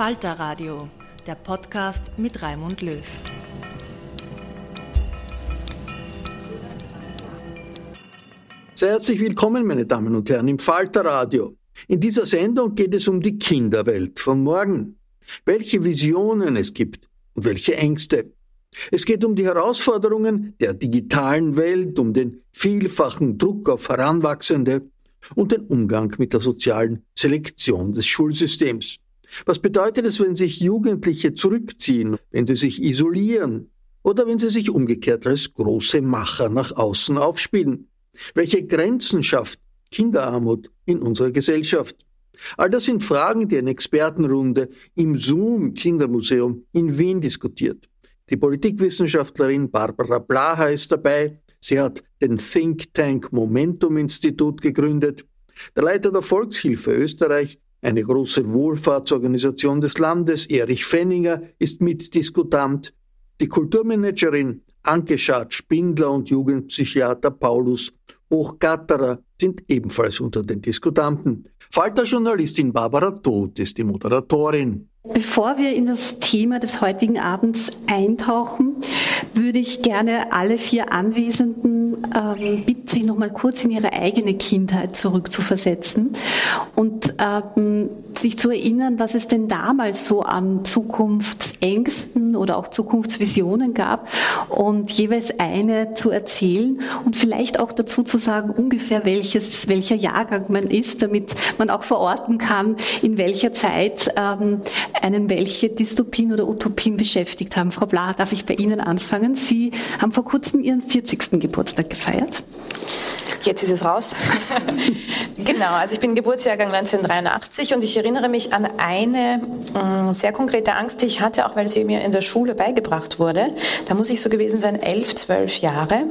Falter Radio, der Podcast mit Raimund Löw. Sehr herzlich willkommen, meine Damen und Herren, im Falter Radio. In dieser Sendung geht es um die Kinderwelt von morgen. Welche Visionen es gibt und welche Ängste. Es geht um die Herausforderungen der digitalen Welt, um den vielfachen Druck auf Heranwachsende und den Umgang mit der sozialen Selektion des Schulsystems. Was bedeutet es, wenn sich Jugendliche zurückziehen, wenn sie sich isolieren oder wenn sie sich umgekehrt als große Macher nach außen aufspielen? Welche Grenzen schafft Kinderarmut in unserer Gesellschaft? All das sind Fragen, die eine Expertenrunde im Zoom Kindermuseum in Wien diskutiert. Die Politikwissenschaftlerin Barbara Blaha ist dabei. Sie hat den Think Tank Momentum Institut gegründet. Der Leiter der Volkshilfe Österreich, eine große Wohlfahrtsorganisation des Landes, Erich Fenninger, ist Mitdiskutant. Die Kulturmanagerin Anke Schad-Spindler und Jugendpsychiater Paulus Hochgatterer sind ebenfalls unter den Diskutanten. Falter-Journalistin Barbara Todt ist die Moderatorin. Bevor wir in das Thema des heutigen Abends eintauchen, würde ich gerne alle vier Anwesenden ähm, bitten, sich noch mal kurz in ihre eigene Kindheit zurückzuversetzen und ähm, sich zu erinnern, was es denn damals so an Zukunftsängsten oder auch Zukunftsvisionen gab und jeweils eine zu erzählen und vielleicht auch dazu zu sagen, ungefähr welches, welcher Jahrgang man ist, damit man auch verorten kann, in welcher Zeit ähm, einen welche Dystopien oder Utopien beschäftigt haben. Frau Bla, darf ich bei Ihnen anfangen? Sie haben vor kurzem Ihren 40. Geburtstag gefeiert. Jetzt ist es raus. genau, also ich bin Geburtsjahrgang 1983 und ich erinnere mich an eine äh, sehr konkrete Angst, die ich hatte, auch weil sie mir in der Schule beigebracht wurde. Da muss ich so gewesen sein, elf, zwölf Jahre.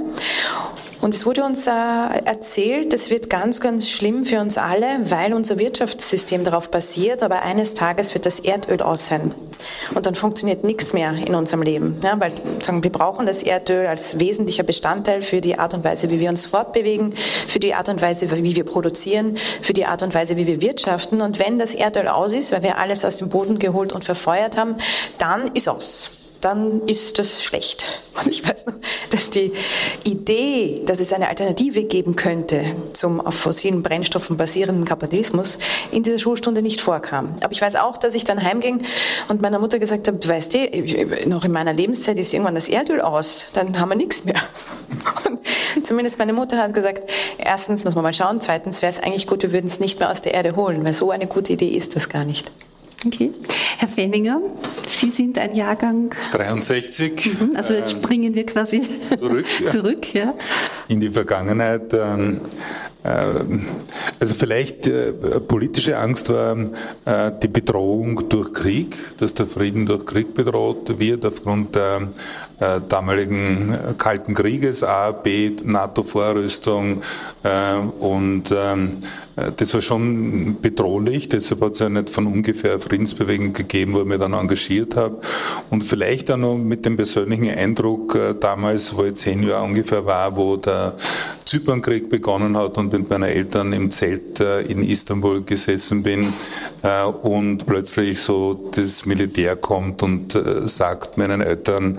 Und es wurde uns äh, erzählt, es wird ganz, ganz schlimm für uns alle, weil unser Wirtschaftssystem darauf basiert, aber eines Tages wird das Erdöl aus sein. Und dann funktioniert nichts mehr in unserem Leben. Ja, weil sagen, wir brauchen das Erdöl als wesentlicher Bestandteil für die Art und Weise, wie wir uns fortbewegen, für die Art und Weise, wie wir produzieren, für die Art und Weise, wie wir wirtschaften. Und wenn das Erdöl aus ist, weil wir alles aus dem Boden geholt und verfeuert haben, dann ist aus dann ist das schlecht. Und ich weiß noch, dass die Idee, dass es eine Alternative geben könnte zum auf fossilen Brennstoffen basierenden Kapitalismus, in dieser Schulstunde nicht vorkam. Aber ich weiß auch, dass ich dann heimging und meiner Mutter gesagt habe, weißt du, noch in meiner Lebenszeit ist irgendwann das Erdöl aus, dann haben wir nichts mehr. Und Zumindest meine Mutter hat gesagt, erstens muss man mal schauen, zweitens wäre es eigentlich gut, wir würden es nicht mehr aus der Erde holen, weil so eine gute Idee ist das gar nicht. Okay. Herr Fenninger, Sie sind ein Jahrgang 63. Mhm, also jetzt springen wir quasi zurück, ja. zurück ja. in die Vergangenheit. Ähm, ähm, also vielleicht äh, politische Angst war äh, die Bedrohung durch Krieg, dass der Frieden durch Krieg bedroht wird aufgrund der äh, damaligen Kalten Krieges, A, B, NATO-Vorrüstung und ähm, das war schon bedrohlich, deshalb hat es ja nicht von ungefähr Friedensbewegung gegeben, wo ich mich dann engagiert habe und vielleicht auch noch mit dem persönlichen Eindruck damals, wo ich zehn Jahre ungefähr war, wo der Zypernkrieg begonnen hat und mit meinen Eltern im Zelt äh, in Istanbul gesessen bin äh, und plötzlich so das Militär kommt und äh, sagt meinen Eltern,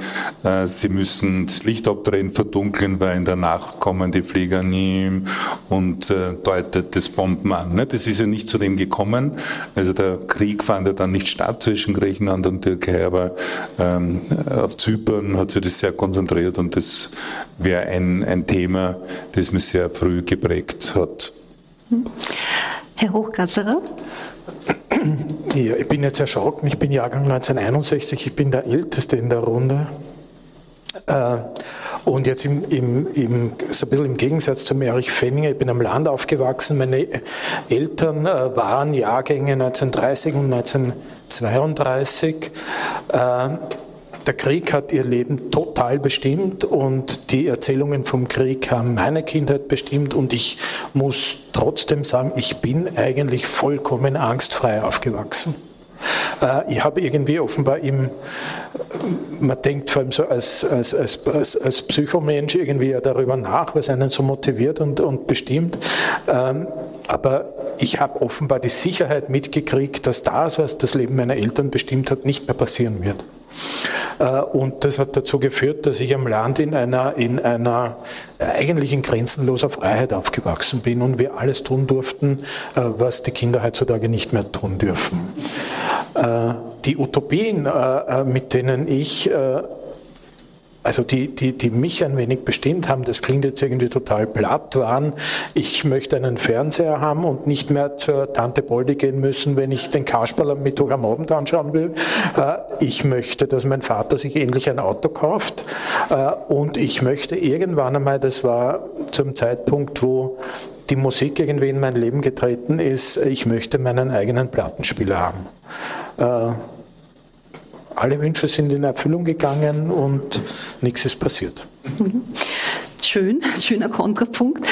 sie müssen das Licht abdrehen, verdunkeln, weil in der Nacht kommen die Flieger nie und deutet das Bomben an. Ne? Das ist ja nicht zu dem gekommen. Also der Krieg fand ja dann nicht statt zwischen Griechenland und Türkei, aber ähm, auf Zypern hat sich das sehr konzentriert und das wäre ein, ein Thema, das mich sehr früh geprägt hat. Herr Hochgatterer? Ja, ich bin jetzt erschrocken, ich bin Jahrgang 1961, ich bin der Älteste in der Runde. Äh, und jetzt im, im, im, so ein bisschen im Gegensatz zum Erich Fenninger, ich bin am Land aufgewachsen, meine Eltern äh, waren Jahrgänge 1930 und 1932 der Krieg hat ihr Leben total bestimmt und die Erzählungen vom Krieg haben meine Kindheit bestimmt und ich muss trotzdem sagen, ich bin eigentlich vollkommen angstfrei aufgewachsen. Äh, ich habe irgendwie offenbar im, man denkt vor allem so als, als, als, als, als Psychomensch irgendwie darüber nach, was einen so motiviert und, und bestimmt. Ähm, aber ich habe offenbar die Sicherheit mitgekriegt, dass das, was das Leben meiner Eltern bestimmt hat, nicht mehr passieren wird. Äh, und das hat dazu geführt, dass ich am Land in einer, in einer eigentlich in grenzenloser Freiheit aufgewachsen bin und wir alles tun durften, äh, was die Kinder heutzutage nicht mehr tun dürfen. Äh, die Utopien, mit denen ich also die, die, die mich ein wenig bestimmt haben, das klingt jetzt irgendwie total platt, waren, ich möchte einen Fernseher haben und nicht mehr zur Tante Boldi gehen müssen, wenn ich den Kasperl am Mittwoch am Abend anschauen will. Äh, ich möchte, dass mein Vater sich endlich ein Auto kauft äh, und ich möchte irgendwann einmal, das war zum Zeitpunkt, wo die Musik irgendwie in mein Leben getreten ist, ich möchte meinen eigenen Plattenspieler haben äh, alle Wünsche sind in Erfüllung gegangen und nichts ist passiert. Mhm. Schön, schöner Kontrapunkt.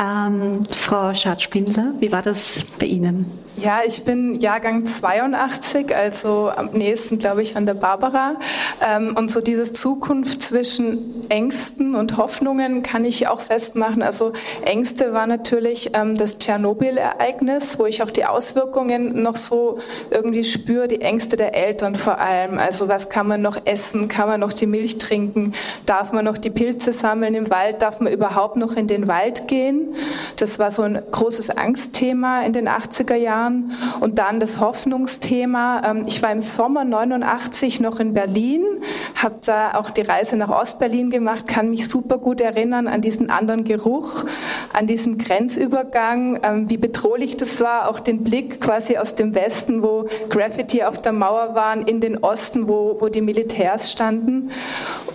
Ähm, Frau Schadspindler, wie war das bei Ihnen? Ja, ich bin Jahrgang 82, also am nächsten, glaube ich, an der Barbara. Ähm, und so diese Zukunft zwischen Ängsten und Hoffnungen kann ich auch festmachen. Also Ängste war natürlich ähm, das Tschernobyl-Ereignis, wo ich auch die Auswirkungen noch so irgendwie spüre, die Ängste der Eltern vor allem. Also was kann man noch essen? Kann man noch die Milch trinken? Darf man noch die Pilze sammeln im Wald? Darf man überhaupt noch in den Wald gehen? Das war so ein großes Angstthema in den 80er Jahren. Jahren. Und dann das Hoffnungsthema. Ähm, ich war im Sommer 89 noch in Berlin, habe da auch die Reise nach Ostberlin gemacht, kann mich super gut erinnern an diesen anderen Geruch, an diesen Grenzübergang, ähm, wie bedrohlich das war, auch den Blick quasi aus dem Westen, wo Graffiti auf der Mauer waren, in den Osten, wo, wo die Militärs standen.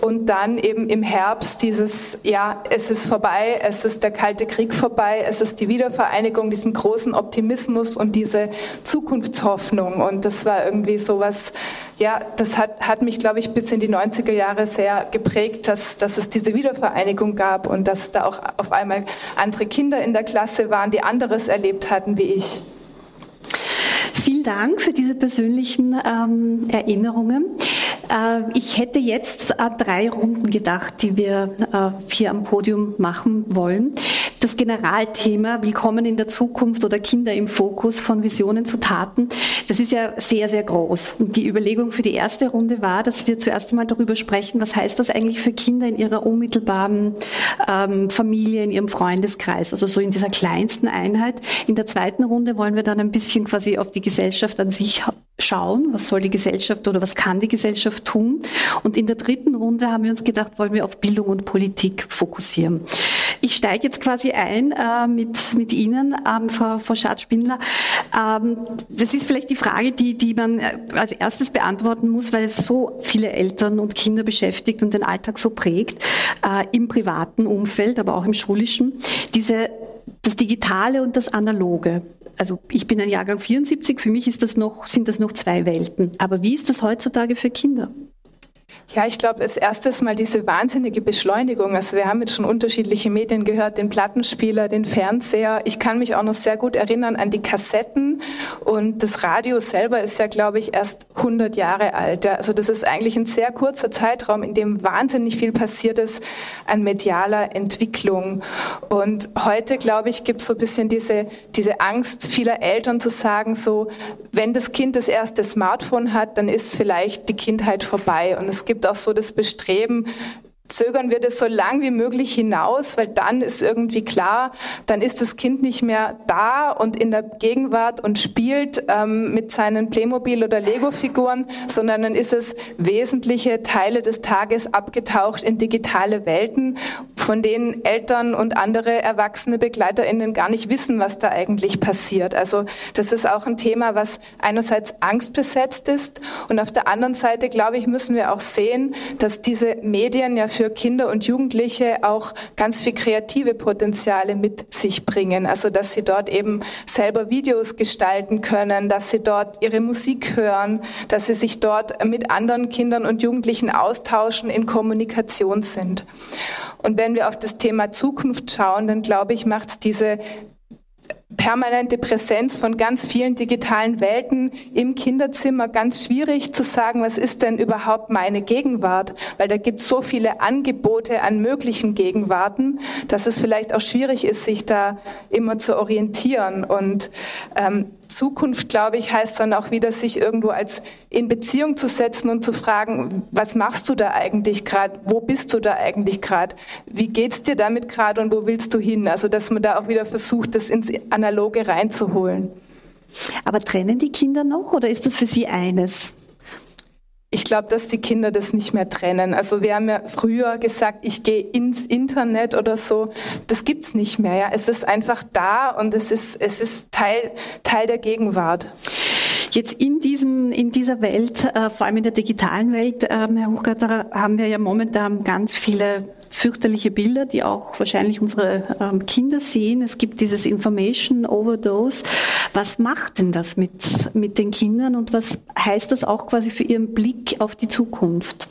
Und dann eben im Herbst dieses, ja, es ist vorbei, es ist der Kalte Krieg vorbei, es ist die Wiedervereinigung, diesen großen Optimismus und die diese Zukunftshoffnung. Und das war irgendwie sowas, ja, das hat, hat mich, glaube ich, bis in die 90er Jahre sehr geprägt, dass, dass es diese Wiedervereinigung gab und dass da auch auf einmal andere Kinder in der Klasse waren, die anderes erlebt hatten wie ich. Vielen Dank für diese persönlichen ähm, Erinnerungen. Äh, ich hätte jetzt äh, drei Runden gedacht, die wir äh, hier am Podium machen wollen. Das Generalthema Willkommen in der Zukunft oder Kinder im Fokus von Visionen zu Taten, das ist ja sehr, sehr groß. Und die Überlegung für die erste Runde war, dass wir zuerst einmal darüber sprechen, was heißt das eigentlich für Kinder in ihrer unmittelbaren ähm, Familie, in ihrem Freundeskreis, also so in dieser kleinsten Einheit. In der zweiten Runde wollen wir dann ein bisschen quasi auf die Gesellschaft an sich schauen, was soll die Gesellschaft oder was kann die Gesellschaft tun. Und in der dritten Runde haben wir uns gedacht, wollen wir auf Bildung und Politik fokussieren. Ich steige jetzt quasi ein äh, mit, mit Ihnen, ähm, Frau, Frau Schatz-Spindler. Ähm, das ist vielleicht die Frage, die, die man äh, als erstes beantworten muss, weil es so viele Eltern und Kinder beschäftigt und den Alltag so prägt, äh, im privaten Umfeld, aber auch im schulischen. Diese, das Digitale und das Analoge also ich bin ein Jahrgang 74, für mich ist das noch, sind das noch zwei Welten. Aber wie ist das heutzutage für Kinder? Ja, ich glaube, als erstes mal diese wahnsinnige Beschleunigung. Also wir haben jetzt schon unterschiedliche Medien gehört, den Plattenspieler, den Fernseher. Ich kann mich auch noch sehr gut erinnern an die Kassetten und das Radio selber ist ja, glaube ich, erst 100 Jahre alt. Also das ist eigentlich ein sehr kurzer Zeitraum, in dem wahnsinnig viel passiert ist an medialer Entwicklung. Und heute, glaube ich, gibt es so ein bisschen diese, diese Angst vieler Eltern zu sagen, so, wenn das Kind das erste Smartphone hat, dann ist vielleicht die Kindheit vorbei. Und es gibt gibt auch so das Bestreben, zögern wir das so lang wie möglich hinaus, weil dann ist irgendwie klar, dann ist das Kind nicht mehr da und in der Gegenwart und spielt ähm, mit seinen Playmobil- oder Lego-Figuren, sondern dann ist es wesentliche Teile des Tages abgetaucht in digitale Welten, von denen Eltern und andere erwachsene BegleiterInnen gar nicht wissen, was da eigentlich passiert. Also das ist auch ein Thema, was einerseits angstbesetzt ist und auf der anderen Seite, glaube ich, müssen wir auch sehen, dass diese Medien ja für Kinder und Jugendliche auch ganz viel kreative Potenziale mit sich bringen. Also dass sie dort eben selber Videos gestalten können, dass sie dort ihre Musik hören, dass sie sich dort mit anderen Kindern und Jugendlichen austauschen, in Kommunikation sind. Und wenn wir auf das Thema Zukunft schauen, dann glaube ich, macht es diese permanente Präsenz von ganz vielen digitalen Welten im Kinderzimmer ganz schwierig zu sagen, was ist denn überhaupt meine Gegenwart? Weil da gibt es so viele Angebote an möglichen Gegenwarten, dass es vielleicht auch schwierig ist, sich da immer zu orientieren. Und ähm, Zukunft, glaube ich, heißt dann auch wieder, sich irgendwo als in Beziehung zu setzen und zu fragen, was machst du da eigentlich gerade? Wo bist du da eigentlich gerade? Wie geht's dir damit gerade und wo willst du hin? Also, dass man da auch wieder versucht, das ins Analoge reinzuholen. Aber trennen die Kinder noch oder ist das für sie eines? Ich glaube, dass die Kinder das nicht mehr trennen. Also wir haben ja früher gesagt, ich gehe ins Internet oder so. Das gibt's nicht mehr. Ja. Es ist einfach da und es ist, es ist Teil, Teil der Gegenwart. Jetzt in diesem, in dieser Welt, äh, vor allem in der digitalen Welt, ähm, Herr Hochgarter, haben wir ja momentan ganz viele fürchterliche Bilder, die auch wahrscheinlich unsere ähm, Kinder sehen. Es gibt dieses Information Overdose. Was macht denn das mit, mit den Kindern und was heißt das auch quasi für ihren Blick auf die Zukunft?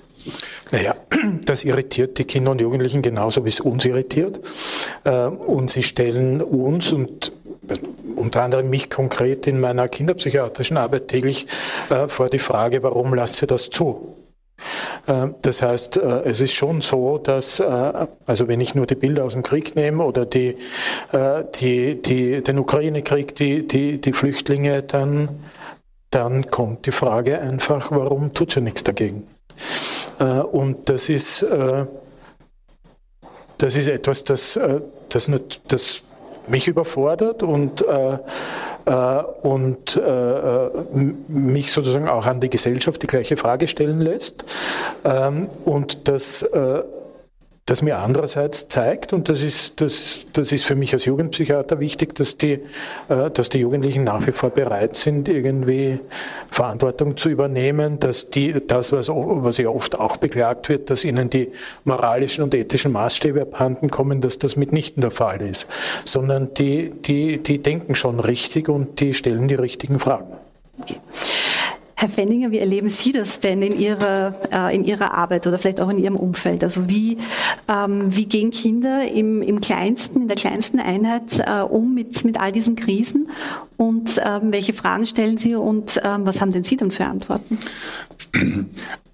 Naja, das irritiert die Kinder und Jugendlichen genauso, wie es uns irritiert. Äh, und sie stellen uns und unter anderem mich konkret in meiner kinderpsychiatrischen Arbeit täglich äh, vor die Frage, warum lasst ihr das zu? Äh, das heißt, äh, es ist schon so, dass, äh, also wenn ich nur die Bilder aus dem Krieg nehme oder die, die, die, den Ukraine-Krieg, die, die, die Flüchtlinge, dann, dann kommt die Frage einfach, warum tut sie nichts dagegen? Und das ist, das ist etwas, das, das, das mich überfordert und, äh, äh, und äh, mich sozusagen auch an die Gesellschaft die gleiche Frage stellen lässt. Ähm, und das äh, das mir andererseits zeigt, und das ist, das, das ist für mich als Jugendpsychiater wichtig, dass die, äh, dass die Jugendlichen nach wie vor bereit sind, irgendwie Verantwortung zu übernehmen, dass die, das, was, was ja oft auch beklagt wird, dass ihnen die moralischen und ethischen Maßstäbe abhanden kommen, dass das mitnichten der Fall ist, sondern die, die, die denken schon richtig und die stellen die richtigen Fragen. Okay. Herr Fenninger, wie erleben Sie das denn in Ihrer, äh, in Ihrer Arbeit oder vielleicht auch in Ihrem Umfeld? Also wie, ähm, wie gehen Kinder im, im kleinsten, in der kleinsten Einheit äh, um mit, mit all diesen Krisen und ähm, welche Fragen stellen Sie und ähm, was haben denn Sie dann für Antworten?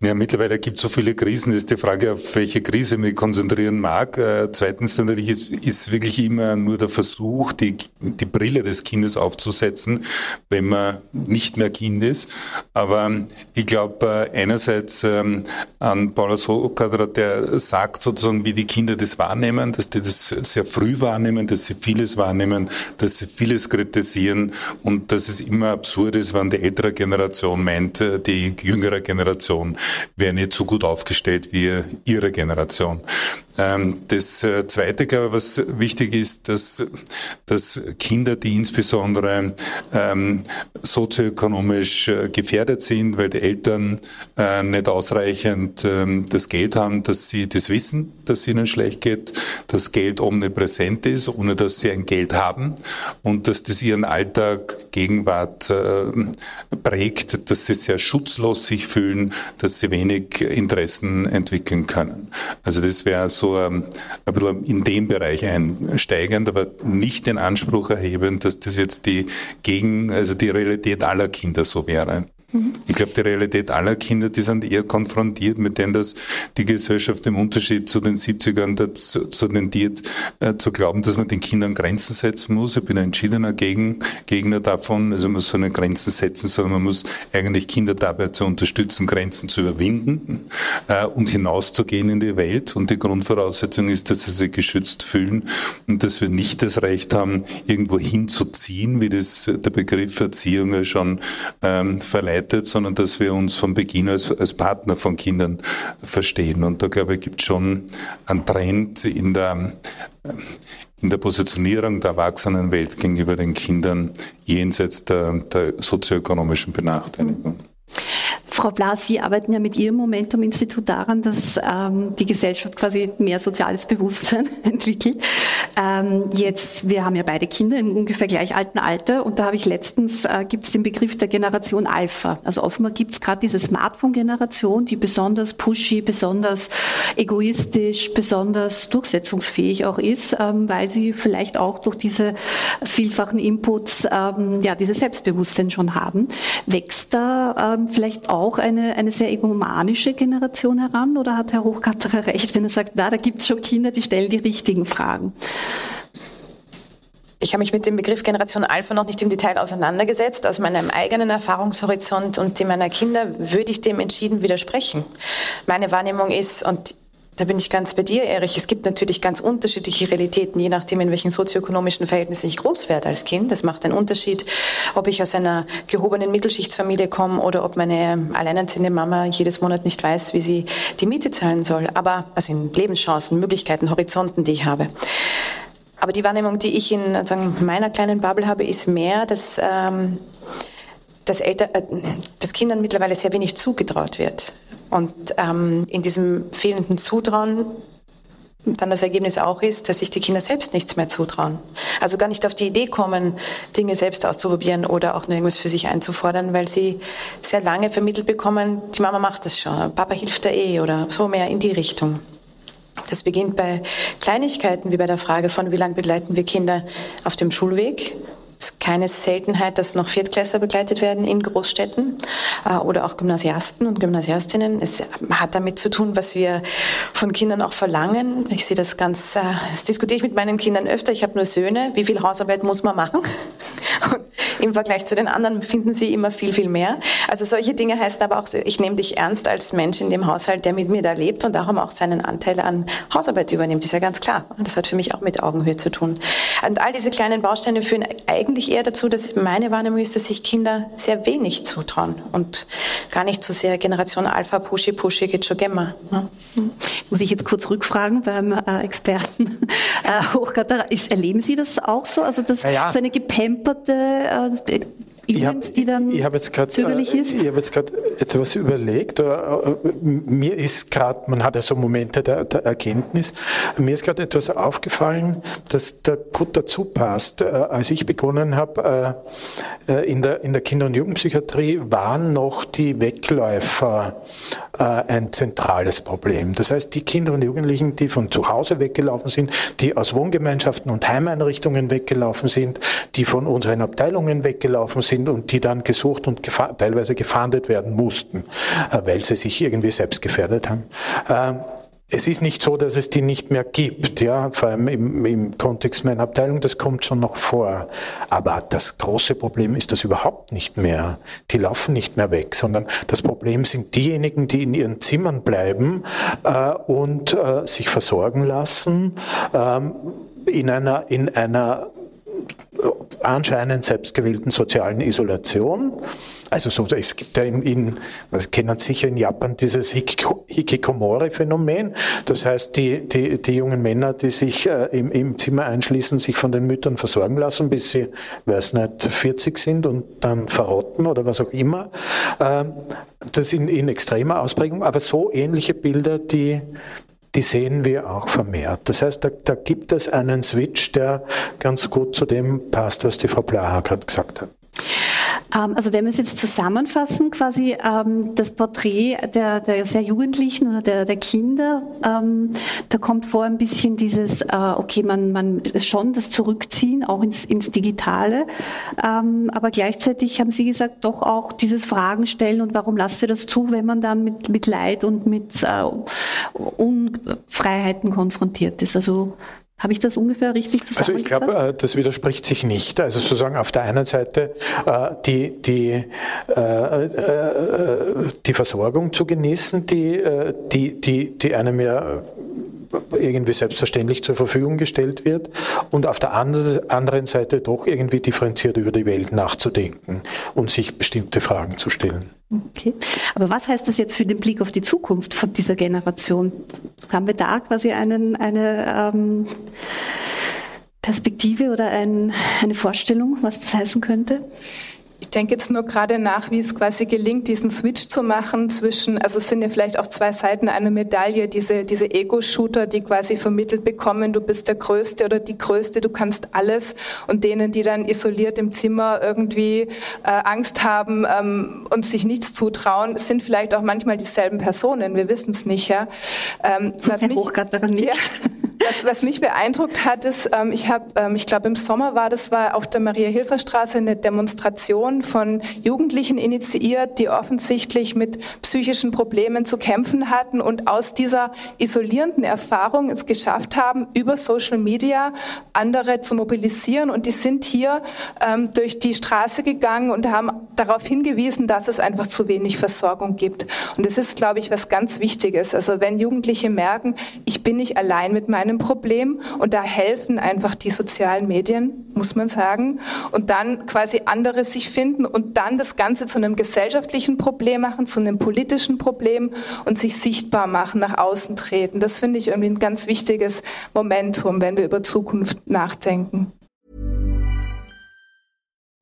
Ja, mittlerweile gibt es so viele Krisen, ist die Frage, auf welche Krise mich konzentrieren mag. Äh, zweitens natürlich ist, ist, wirklich immer nur der Versuch, die, die Brille des Kindes aufzusetzen, wenn man nicht mehr Kind ist. Aber ich glaube äh, einerseits ähm, an Paulus Hochkadra, der sagt sozusagen, wie die Kinder das wahrnehmen, dass die das sehr früh wahrnehmen, dass sie vieles wahrnehmen, dass sie vieles kritisieren und dass es immer absurd ist, wenn die ältere Generation meint, äh, die jüngere Generation wäre nicht so gut aufgestellt wie ihre Generation. Ähm, das äh, Zweite, glaube ich, was wichtig ist, dass, dass Kinder, die insbesondere ähm, sozioökonomisch äh, gefährdet sind, weil die Eltern äh, nicht ausreichend ähm, das Geld haben, dass sie das wissen, dass es ihnen schlecht geht, dass Geld omnipräsent ist, ohne dass sie ein Geld haben und dass das ihren Alltag, Gegenwart äh, prägt, dass sie sehr schutzlos sich fühlen, dass sie wenig Interessen entwickeln können. Also das wäre so ähm, ein bisschen in dem Bereich einsteigend, aber nicht den Anspruch erheben, dass das jetzt die Gegen, also die Realität aller Kinder so wäre. Mhm. Ich glaube, die Realität aller Kinder, die sind eher konfrontiert mit dem, dass die Gesellschaft im Unterschied zu den 70ern dazu zu tendiert, äh, zu glauben, dass man den Kindern Grenzen setzen muss. Ich bin ein entschiedener Gegen, Gegner davon. Also man soll nicht Grenzen setzen, sondern man muss eigentlich Kinder dabei zu unterstützen, Grenzen zu überwinden äh, und hinauszugehen in die Welt. Und die Grundvoraussetzung ist, dass sie sich geschützt fühlen und dass wir nicht das Recht haben, irgendwo hinzuziehen, wie das der Begriff Erziehung ja schon ähm, verleiht begleitet, sondern dass wir uns von Beginn als, als Partner von Kindern verstehen. Und da glaube ich, gibt es schon einen Trend in der, in der Positionierung der Erwachsenenwelt gegenüber den Kindern jenseits der, der sozioökonomischen Benachteiligung. Frau Blas, Sie arbeiten ja mit Ihrem Momentum-Institut daran, dass ähm, die Gesellschaft quasi mehr soziales Bewusstsein entwickelt. Ähm, jetzt, wir haben ja beide Kinder im ungefähr gleich alten Alter und da habe ich letztens, äh, gibt es den Begriff der Generation Alpha. Also offenbar gibt es gerade diese Smartphone-Generation, die besonders pushy, besonders egoistisch, besonders durchsetzungsfähig auch ist, ähm, weil sie vielleicht auch durch diese vielfachen Inputs ähm, ja dieses Selbstbewusstsein schon haben. Wächst da ähm, vielleicht auch auch eine, eine sehr egomanische Generation heran oder hat Herr Hochgatterer recht, wenn er sagt, na, da gibt es schon Kinder, die stellen die richtigen Fragen? Ich habe mich mit dem Begriff Generation Alpha noch nicht im Detail auseinandergesetzt. Aus meinem eigenen Erfahrungshorizont und dem meiner Kinder würde ich dem entschieden widersprechen. Meine Wahrnehmung ist, und da bin ich ganz bei dir, Erich. Es gibt natürlich ganz unterschiedliche Realitäten, je nachdem, in welchen sozioökonomischen Verhältnissen ich groß werde als Kind. Das macht einen Unterschied, ob ich aus einer gehobenen Mittelschichtsfamilie komme oder ob meine alleinerziehende Mama jedes Monat nicht weiß, wie sie die Miete zahlen soll. Aber, also in Lebenschancen, Möglichkeiten, Horizonten, die ich habe. Aber die Wahrnehmung, die ich in sagen, meiner kleinen Bubble habe, ist mehr, dass, ähm, dass, Eltern, äh, dass Kindern mittlerweile sehr wenig zugetraut wird. Und ähm, in diesem fehlenden Zutrauen dann das Ergebnis auch ist, dass sich die Kinder selbst nichts mehr zutrauen. Also gar nicht auf die Idee kommen, Dinge selbst auszuprobieren oder auch nur irgendwas für sich einzufordern, weil sie sehr lange vermittelt bekommen, die Mama macht das schon, Papa hilft da eh oder so mehr in die Richtung. Das beginnt bei Kleinigkeiten wie bei der Frage von, wie lange begleiten wir Kinder auf dem Schulweg ist keine Seltenheit, dass noch Viertklässler begleitet werden in Großstädten äh, oder auch Gymnasiasten und Gymnasiastinnen. Es hat damit zu tun, was wir von Kindern auch verlangen. Ich sehe das ganz, äh, das diskutiere ich mit meinen Kindern öfter. Ich habe nur Söhne. Wie viel Hausarbeit muss man machen? Und im Vergleich zu den anderen finden sie immer viel, viel mehr. Also solche Dinge heißen aber auch, ich nehme dich ernst als Mensch in dem Haushalt, der mit mir da lebt und darum auch seinen Anteil an Hausarbeit übernimmt. Das ist ja ganz klar. Das hat für mich auch mit Augenhöhe zu tun. Und all diese kleinen Bausteine führen eigentlich eher dazu, dass meine Wahrnehmung ist, dass sich Kinder sehr wenig zutrauen und gar nicht so sehr Generation Alpha, Pushy, Pushy, geht schon gemma. Ja. Muss ich jetzt kurz rückfragen beim äh, Experten äh, Hochgatter, erleben Sie das auch so? Also dass ja, ja. so eine gepamperte äh, ich habe hab jetzt gerade äh, ich habe jetzt gerade etwas überlegt. Äh, äh, mir ist gerade, man hat ja so Momente der, der Erkenntnis. Mir ist gerade etwas aufgefallen, dass da gut dazu passt. Als ich begonnen habe in der in der Kinder- und Jugendpsychiatrie, waren noch die Wegläufer ein zentrales Problem. Das heißt, die Kinder und Jugendlichen, die von zu Hause weggelaufen sind, die aus Wohngemeinschaften und Heimeinrichtungen weggelaufen sind, die von unseren Abteilungen weggelaufen sind sind und die dann gesucht und gefa teilweise gefahndet werden mussten, äh, weil sie sich irgendwie selbst gefährdet haben. Äh, es ist nicht so, dass es die nicht mehr gibt, ja, vor allem im, im, Kontext meiner Abteilung, das kommt schon noch vor. Aber das große Problem ist das überhaupt nicht mehr. Die laufen nicht mehr weg, sondern das Problem sind diejenigen, die in ihren Zimmern bleiben äh, und äh, sich versorgen lassen ähm, in einer, in einer anscheinend selbstgewählten sozialen Isolation. Also so, es gibt ja in, in was kennen sicher in Japan dieses Hikikomori-Phänomen. Das heißt, die, die, die jungen Männer, die sich äh, im, im Zimmer einschließen, sich von den Müttern versorgen lassen, bis sie, weiß nicht, 40 sind und dann verrotten oder was auch immer. Äh, das in, in extremer Ausprägung, aber so ähnliche Bilder, die die sehen wir auch vermehrt. Das heißt, da, da gibt es einen Switch, der ganz gut zu dem passt, was die Frau Blaha gerade gesagt hat. Ähm, also wenn wir es jetzt zusammenfassen, quasi ähm, das Porträt der, der sehr Jugendlichen oder der, der Kinder, ähm, da kommt vor ein bisschen dieses, äh, okay, man, man schon das Zurückziehen auch ins, ins Digitale, aber gleichzeitig haben Sie gesagt, doch auch dieses Fragen stellen und warum lasst ihr das zu, wenn man dann mit, mit Leid und mit äh, Unfreiheiten konfrontiert ist. Also habe ich das ungefähr richtig zusammengefasst? Also ich glaube, äh, das widerspricht sich nicht. Also sozusagen auf der einen Seite äh, die, die, äh, die Versorgung zu genießen, die, die, die, die einem ja irgendwie selbstverständlich zur Verfügung gestellt wird und auf der anderen Seite doch irgendwie differenziert über die Welt nachzudenken und sich bestimmte Fragen zu stellen. Okay. Aber was heißt das jetzt für den Blick auf die Zukunft von dieser Generation? Haben wir da quasi einen, eine ähm, Perspektive oder ein, eine Vorstellung, was das heißen könnte? Ich denke jetzt nur gerade nach, wie es quasi gelingt, diesen Switch zu machen zwischen, also es sind ja vielleicht auch zwei Seiten einer Medaille, diese, diese Ego-Shooter, die quasi vermittelt bekommen, du bist der Größte oder die Größte, du kannst alles und denen, die dann isoliert im Zimmer irgendwie äh, Angst haben ähm, und sich nichts zutrauen, sind vielleicht auch manchmal dieselben Personen, wir wissen es nicht. Ja? Ähm, was Herr mich, daran nicht. Ja, was, was, mich beeindruckt hat, ist, ähm, ich habe, ähm, ich glaube im Sommer war das, war auf der Maria-Hilfer-Straße eine Demonstration von Jugendlichen initiiert, die offensichtlich mit psychischen Problemen zu kämpfen hatten und aus dieser isolierenden Erfahrung es geschafft haben, über Social Media andere zu mobilisieren. Und die sind hier ähm, durch die Straße gegangen und haben darauf hingewiesen, dass es einfach zu wenig Versorgung gibt. Und das ist, glaube ich, was ganz Wichtiges. Also wenn Jugendliche merken, ich bin nicht allein mit meinem Problem und da helfen einfach die sozialen Medien, muss man sagen, und dann quasi andere sich finden, und dann das Ganze zu einem gesellschaftlichen Problem machen, zu einem politischen Problem und sich sichtbar machen, nach außen treten. Das finde ich irgendwie ein ganz wichtiges Momentum, wenn wir über Zukunft nachdenken.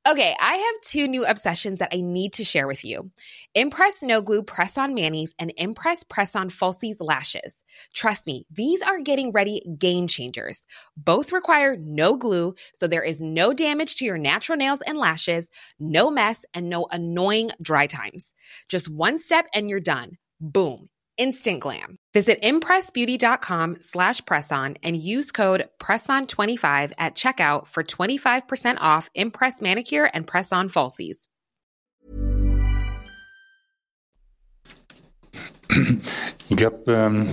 Okay, I have two new obsessions that I need to share with you. Impress No Glue Press On Manis and Impress Press On Falsies Lashes. Trust me, these are getting ready game changers. Both require no glue, so there is no damage to your natural nails and lashes, no mess, and no annoying dry times. Just one step and you're done. Boom instant glam. Visit impressbeauty.com slash presson and use code PRESSON25 at checkout for 25% off Impress Manicure and Press-On Falsies. Ich glaube, ähm,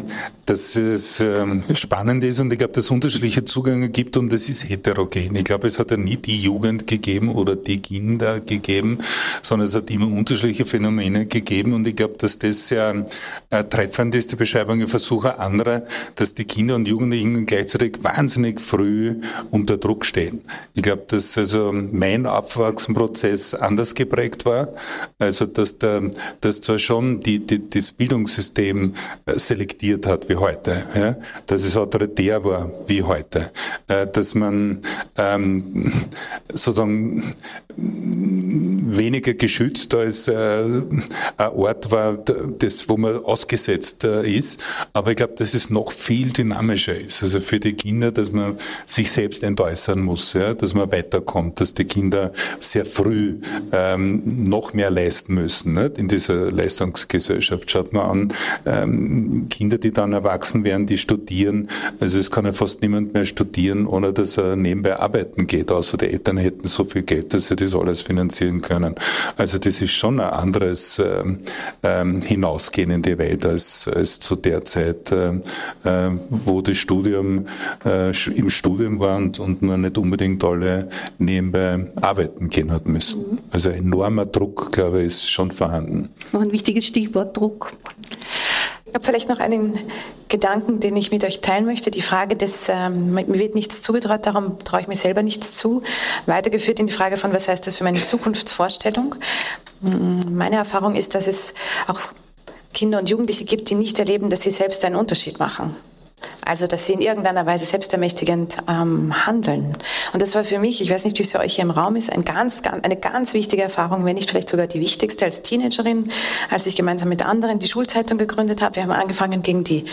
dass es ähm, spannend ist und ich glaube, dass es unterschiedliche Zugänge gibt und es ist heterogen. Ich glaube, es hat ja nie die Jugend gegeben oder die Kinder gegeben, sondern es hat immer unterschiedliche Phänomene gegeben und ich glaube, dass das sehr äh, treffend ist, die Beschreibung. Ich versuche andere, dass die Kinder und Jugendlichen gleichzeitig wahnsinnig früh unter Druck stehen. Ich glaube, dass also mein Aufwachsenprozess anders geprägt war. Also, dass, der, dass zwar schon die, die, das Bildungssystem selektiert hat wie heute, ja? dass es autoritär war wie heute, äh, dass man ähm, sozusagen weniger geschützt als äh, ein Ort war, das, wo man ausgesetzt äh, ist. Aber ich glaube, dass es noch viel dynamischer ist. Also für die Kinder, dass man sich selbst entäußern muss, ja? dass man weiterkommt, dass die Kinder sehr früh ähm, noch mehr leisten müssen nicht? in dieser Leistungsgesellschaft. Schaut man an, ähm, Kinder, die dann erwachsen werden, die studieren. Also es kann ja fast niemand mehr studieren, ohne dass er nebenbei arbeiten geht, außer die Eltern hätten so viel Geld, dass sie das alles finanzieren können. Also das ist schon ein anderes ähm, ähm, Hinausgehen in die Welt als, als zu der Zeit, äh, äh, wo das Studium äh, im Studium war und, und man nicht unbedingt alle nebenbei arbeiten gehen hat müssen. Mhm. Also enormer Druck, glaube ich, ist schon vorhanden. Noch ein wichtiges Stichwort Druck. Ich habe vielleicht noch einen Gedanken, den ich mit euch teilen möchte. Die Frage des, ähm, mir wird nichts zugetraut, darum traue ich mir selber nichts zu. Weitergeführt in die Frage von, was heißt das für meine Zukunftsvorstellung? Mm, meine Erfahrung ist, dass es auch Kinder und Jugendliche gibt, die nicht erleben, dass sie selbst einen Unterschied machen. Also, dass sie in irgendeiner Weise selbstermächtigend ähm, handeln. Und das war für mich, ich weiß nicht, wie es für euch hier im Raum ist, ein ganz, ganz, eine ganz wichtige Erfahrung, wenn nicht vielleicht sogar die wichtigste als Teenagerin, als ich gemeinsam mit anderen die Schulzeitung gegründet habe. Wir haben angefangen, gegen die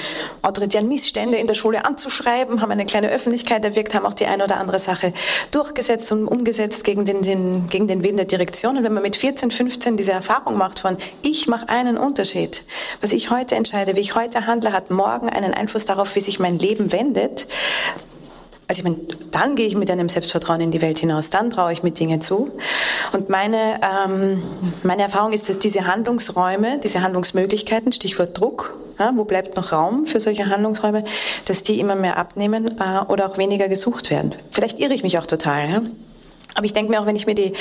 autoritären Missstände in der Schule anzuschreiben, haben eine kleine Öffentlichkeit erwirkt, haben auch die eine oder andere Sache durchgesetzt und umgesetzt gegen den, den, gegen den Willen der Direktion. Und wenn man mit 14, 15 diese Erfahrung macht von, ich mache einen Unterschied, was ich heute entscheide, wie ich heute handle, hat morgen einen Einfluss darauf, wie sich mein Leben wendet, also ich meine, dann gehe ich mit einem Selbstvertrauen in die Welt hinaus, dann traue ich mir Dinge zu. Und meine, ähm, meine Erfahrung ist, dass diese Handlungsräume, diese Handlungsmöglichkeiten, Stichwort Druck, ja, wo bleibt noch Raum für solche Handlungsräume, dass die immer mehr abnehmen äh, oder auch weniger gesucht werden. Vielleicht irre ich mich auch total. Ja? Aber ich denke mir auch, wenn ich mir die,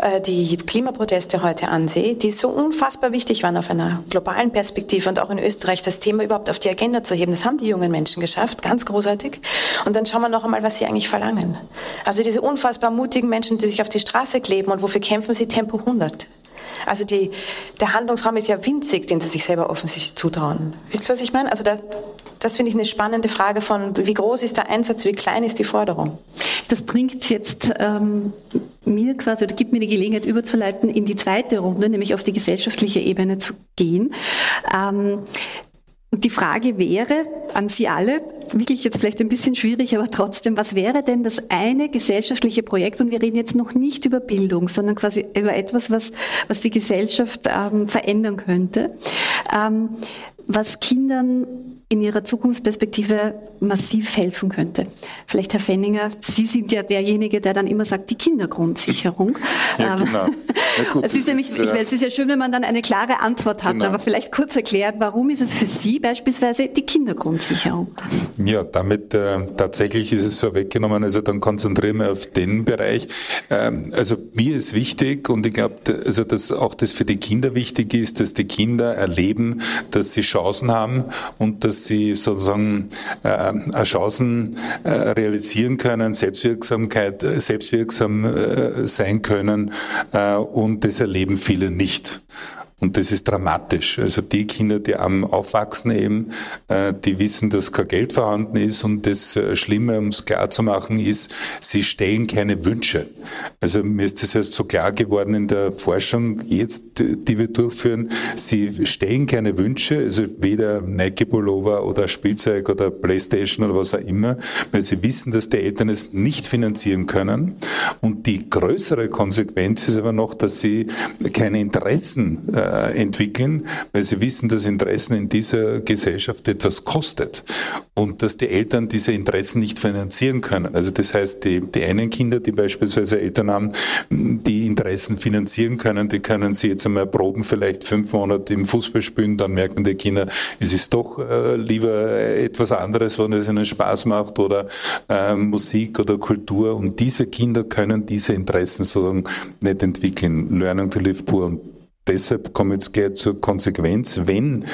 äh, die Klimaproteste heute ansehe, die so unfassbar wichtig waren auf einer globalen Perspektive und auch in Österreich, das Thema überhaupt auf die Agenda zu heben, das haben die jungen Menschen geschafft, ganz großartig. Und dann schauen wir noch einmal, was sie eigentlich verlangen. Also diese unfassbar mutigen Menschen, die sich auf die Straße kleben und wofür kämpfen sie Tempo 100. Also die, der Handlungsraum ist ja winzig, den sie sich selber offensichtlich zutrauen. Wisst ihr, was ich meine? Also da, das finde ich eine spannende Frage von, wie groß ist der Einsatz, wie klein ist die Forderung? Das bringt jetzt ähm, mir quasi oder gibt mir die Gelegenheit überzuleiten in die zweite Runde, nämlich auf die gesellschaftliche Ebene zu gehen. Ähm, die Frage wäre an Sie alle, wirklich jetzt vielleicht ein bisschen schwierig, aber trotzdem, was wäre denn das eine gesellschaftliche Projekt? Und wir reden jetzt noch nicht über Bildung, sondern quasi über etwas, was, was die Gesellschaft ähm, verändern könnte, ähm, was Kindern in Ihrer Zukunftsperspektive massiv helfen könnte. Vielleicht, Herr Fenninger, Sie sind ja derjenige, der dann immer sagt, die Kindergrundsicherung. Ja, genau. Ja, gut, es, ist nämlich, ist, ich weiß, es ist ja schön, wenn man dann eine klare Antwort hat, genau. aber vielleicht kurz erklärt, warum ist es für Sie beispielsweise die Kindergrundsicherung? Ja, damit äh, tatsächlich ist es vorweggenommen, also dann konzentrieren wir auf den Bereich. Ähm, also mir ist wichtig und ich glaube, also dass auch das für die Kinder wichtig ist, dass die Kinder erleben, dass sie Chancen haben und dass dass sie sozusagen äh, Chancen äh, realisieren können, Selbstwirksamkeit, äh, selbstwirksam äh, sein können äh, und das erleben viele nicht. Und das ist dramatisch. Also die Kinder, die am Aufwachsen eben, äh, die wissen, dass kein Geld vorhanden ist und das äh, Schlimme, um es klar zu machen, ist, sie stellen keine Wünsche. Also mir ist das erst so klar geworden in der Forschung jetzt, die wir durchführen. Sie stellen keine Wünsche, also weder Nike Pullover oder Spielzeug oder Playstation oder was auch immer, weil sie wissen, dass die Eltern es nicht finanzieren können. Und die größere Konsequenz ist aber noch, dass sie keine Interessen äh, entwickeln, weil sie wissen, dass Interessen in dieser Gesellschaft etwas kostet und dass die Eltern diese Interessen nicht finanzieren können. Also das heißt, die, die einen Kinder, die beispielsweise Eltern haben, die Interessen finanzieren können, die können sie jetzt einmal proben, vielleicht fünf Monate im Fußball spielen, dann merken die Kinder, es ist doch äh, lieber etwas anderes, wenn es ihnen Spaß macht oder äh, Musik oder Kultur und diese Kinder können diese Interessen sozusagen nicht entwickeln. Learning to live poor und deshalb komme ich jetzt gleich zur Konsequenz, wenn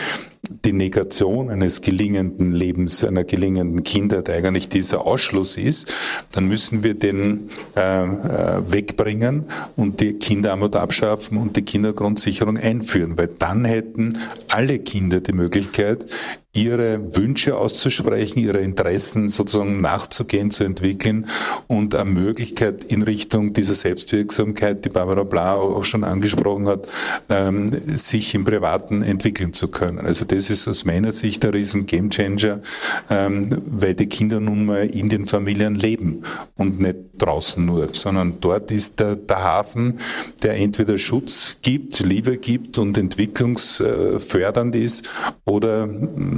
die Negation eines gelingenden Lebens, einer gelingenden Kindheit eigentlich dieser Ausschluss ist, dann müssen wir den äh, äh, wegbringen und die Kinderarmut abschaffen und die Kindergrundsicherung einführen, weil dann hätten alle Kinder die Möglichkeit, ihre Wünsche auszusprechen, ihre Interessen sozusagen nachzugehen, zu entwickeln und eine Möglichkeit in Richtung dieser Selbstwirksamkeit, die Barbara Blau auch schon angesprochen hat, ähm, sich im Privaten entwickeln zu können. Also das ist aus meiner Sicht ein riesen Gamechanger, ähm, weil die Kinder nun mal in den Familien leben und nicht draußen nur, sondern dort ist der, der Hafen, der entweder Schutz gibt, Liebe gibt und entwicklungsfördernd ist oder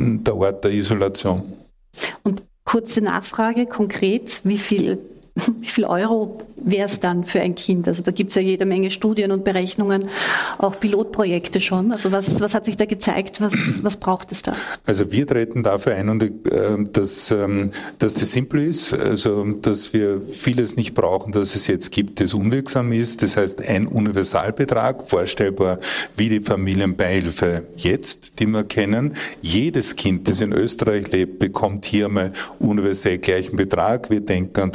der Ort der Isolation. Und kurze Nachfrage konkret, wie viel, wie viel Euro wäre es dann für ein Kind? Also da gibt es ja jede Menge Studien und Berechnungen, auch Pilotprojekte schon. Also was, was hat sich da gezeigt? Was, was braucht es da? Also wir treten dafür ein, und, äh, dass, ähm, dass das simpel ist, also dass wir vieles nicht brauchen, dass es jetzt gibt, das unwirksam ist. Das heißt ein Universalbetrag, vorstellbar wie die Familienbeihilfe jetzt, die wir kennen. Jedes Kind, das in Österreich lebt, bekommt hier mal universell gleichen Betrag. Wir denken an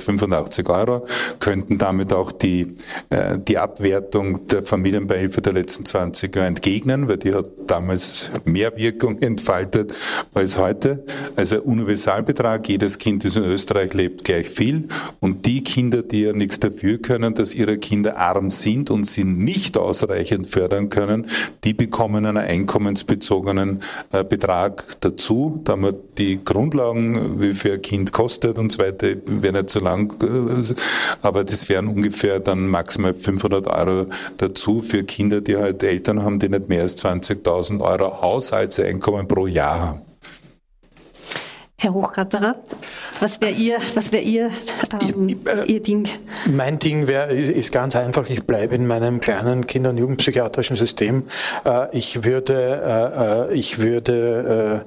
285 Euro, könnten damit auch die, äh, die Abwertung der Familienbeihilfe der letzten 20 Jahre entgegnen, weil die hat damals mehr Wirkung entfaltet als heute. Also Universalbetrag, jedes Kind, das in Österreich lebt, gleich viel. Und die Kinder, die ja nichts dafür können, dass ihre Kinder arm sind und sie nicht ausreichend fördern können, die bekommen einen einkommensbezogenen äh, Betrag dazu. Da haben wir die Grundlagen, wie viel ein Kind kostet und so weiter, wäre nicht so lang, äh, aber das wären ungefähr dann maximal 500 Euro dazu für Kinder, die halt Eltern haben, die nicht mehr als 20.000 Euro Haushaltseinkommen pro Jahr haben. Herr Hochkratterer, was wäre Ihr, was wär Ihr, ähm, äh, Ihr Ding? Mein Ding wär, ist ganz einfach, ich bleibe in meinem kleinen Kinder- und Jugendpsychiatrischen System. Äh, ich würde, äh, ich würde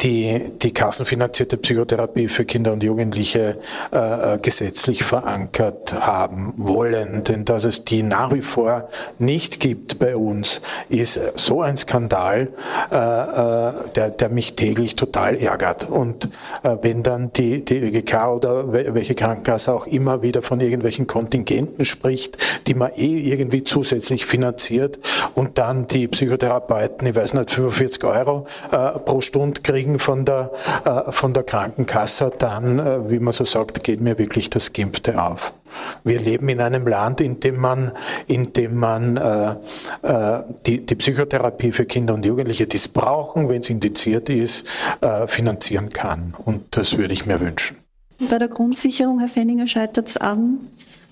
die, die kassenfinanzierte Psychotherapie für Kinder und Jugendliche äh, äh, gesetzlich verankert haben wollen. Denn dass es die nach wie vor nicht gibt bei uns, ist so ein Skandal, äh, äh, der, der mich täglich total ärgert. Und äh, wenn dann die, die ÖGK oder welche Krankenkasse auch immer wieder von irgendwelchen Kontingenten spricht, die man eh irgendwie zusätzlich finanziert und dann die Psychotherapeuten, ich weiß nicht, 45 Euro äh, pro Stunde kriegen, kriegen von der, äh, von der Krankenkasse, dann, äh, wie man so sagt, geht mir wirklich das Gimpfte auf. Wir leben in einem Land, in dem man, in dem man äh, äh, die, die Psychotherapie für Kinder und Jugendliche, die es brauchen, wenn es indiziert ist, äh, finanzieren kann. Und das würde ich mir wünschen. Bei der Grundsicherung, Herr Fenninger, scheitert es an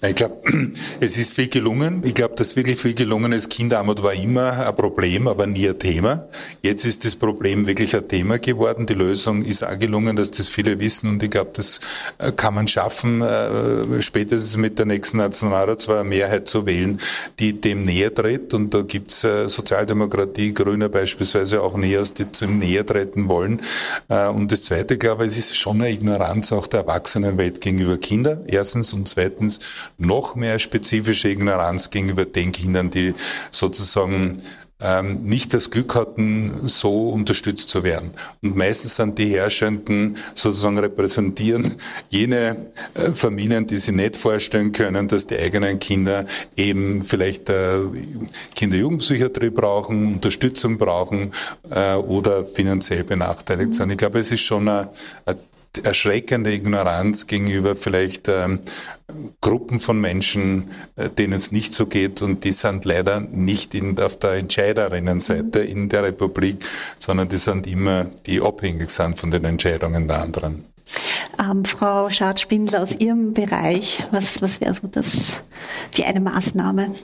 ich glaube, es ist viel gelungen. Ich glaube, dass wirklich viel gelungen ist. Kinderarmut war immer ein Problem, aber nie ein Thema. Jetzt ist das Problem wirklich ein Thema geworden. Die Lösung ist auch gelungen, dass das viele wissen. Und ich glaube, das äh, kann man schaffen, äh, spätestens mit der nächsten Nationalratswahl eine Mehrheit zu wählen, die dem näher tritt. Und da gibt's äh, Sozialdemokratie, Grüne beispielsweise auch Neos, die zum näher treten wollen. Und das Zweite, glaube ich, es ist schon eine Ignoranz auch der Erwachsenenwelt gegenüber Kindern. Erstens und zweitens noch mehr spezifische Ignoranz gegenüber den Kindern, die sozusagen ähm, nicht das Glück hatten, so unterstützt zu werden. Und meistens sind die Herrschenden sozusagen repräsentieren jene äh, Familien, die sich nicht vorstellen können, dass die eigenen Kinder eben vielleicht äh, Kinder-Jugendpsychiatrie brauchen, Unterstützung brauchen äh, oder finanziell benachteiligt sind. Ich glaube, es ist schon eine, eine erschreckende Ignoranz gegenüber vielleicht ähm, Gruppen von Menschen, äh, denen es nicht so geht und die sind leider nicht in, auf der Entscheiderinnenseite mhm. in der Republik, sondern die sind immer die abhängig sind von den Entscheidungen der anderen. Ähm, Frau Schad-Spindler, aus Ihrem Bereich, was, was wäre so das, die eine Maßnahme?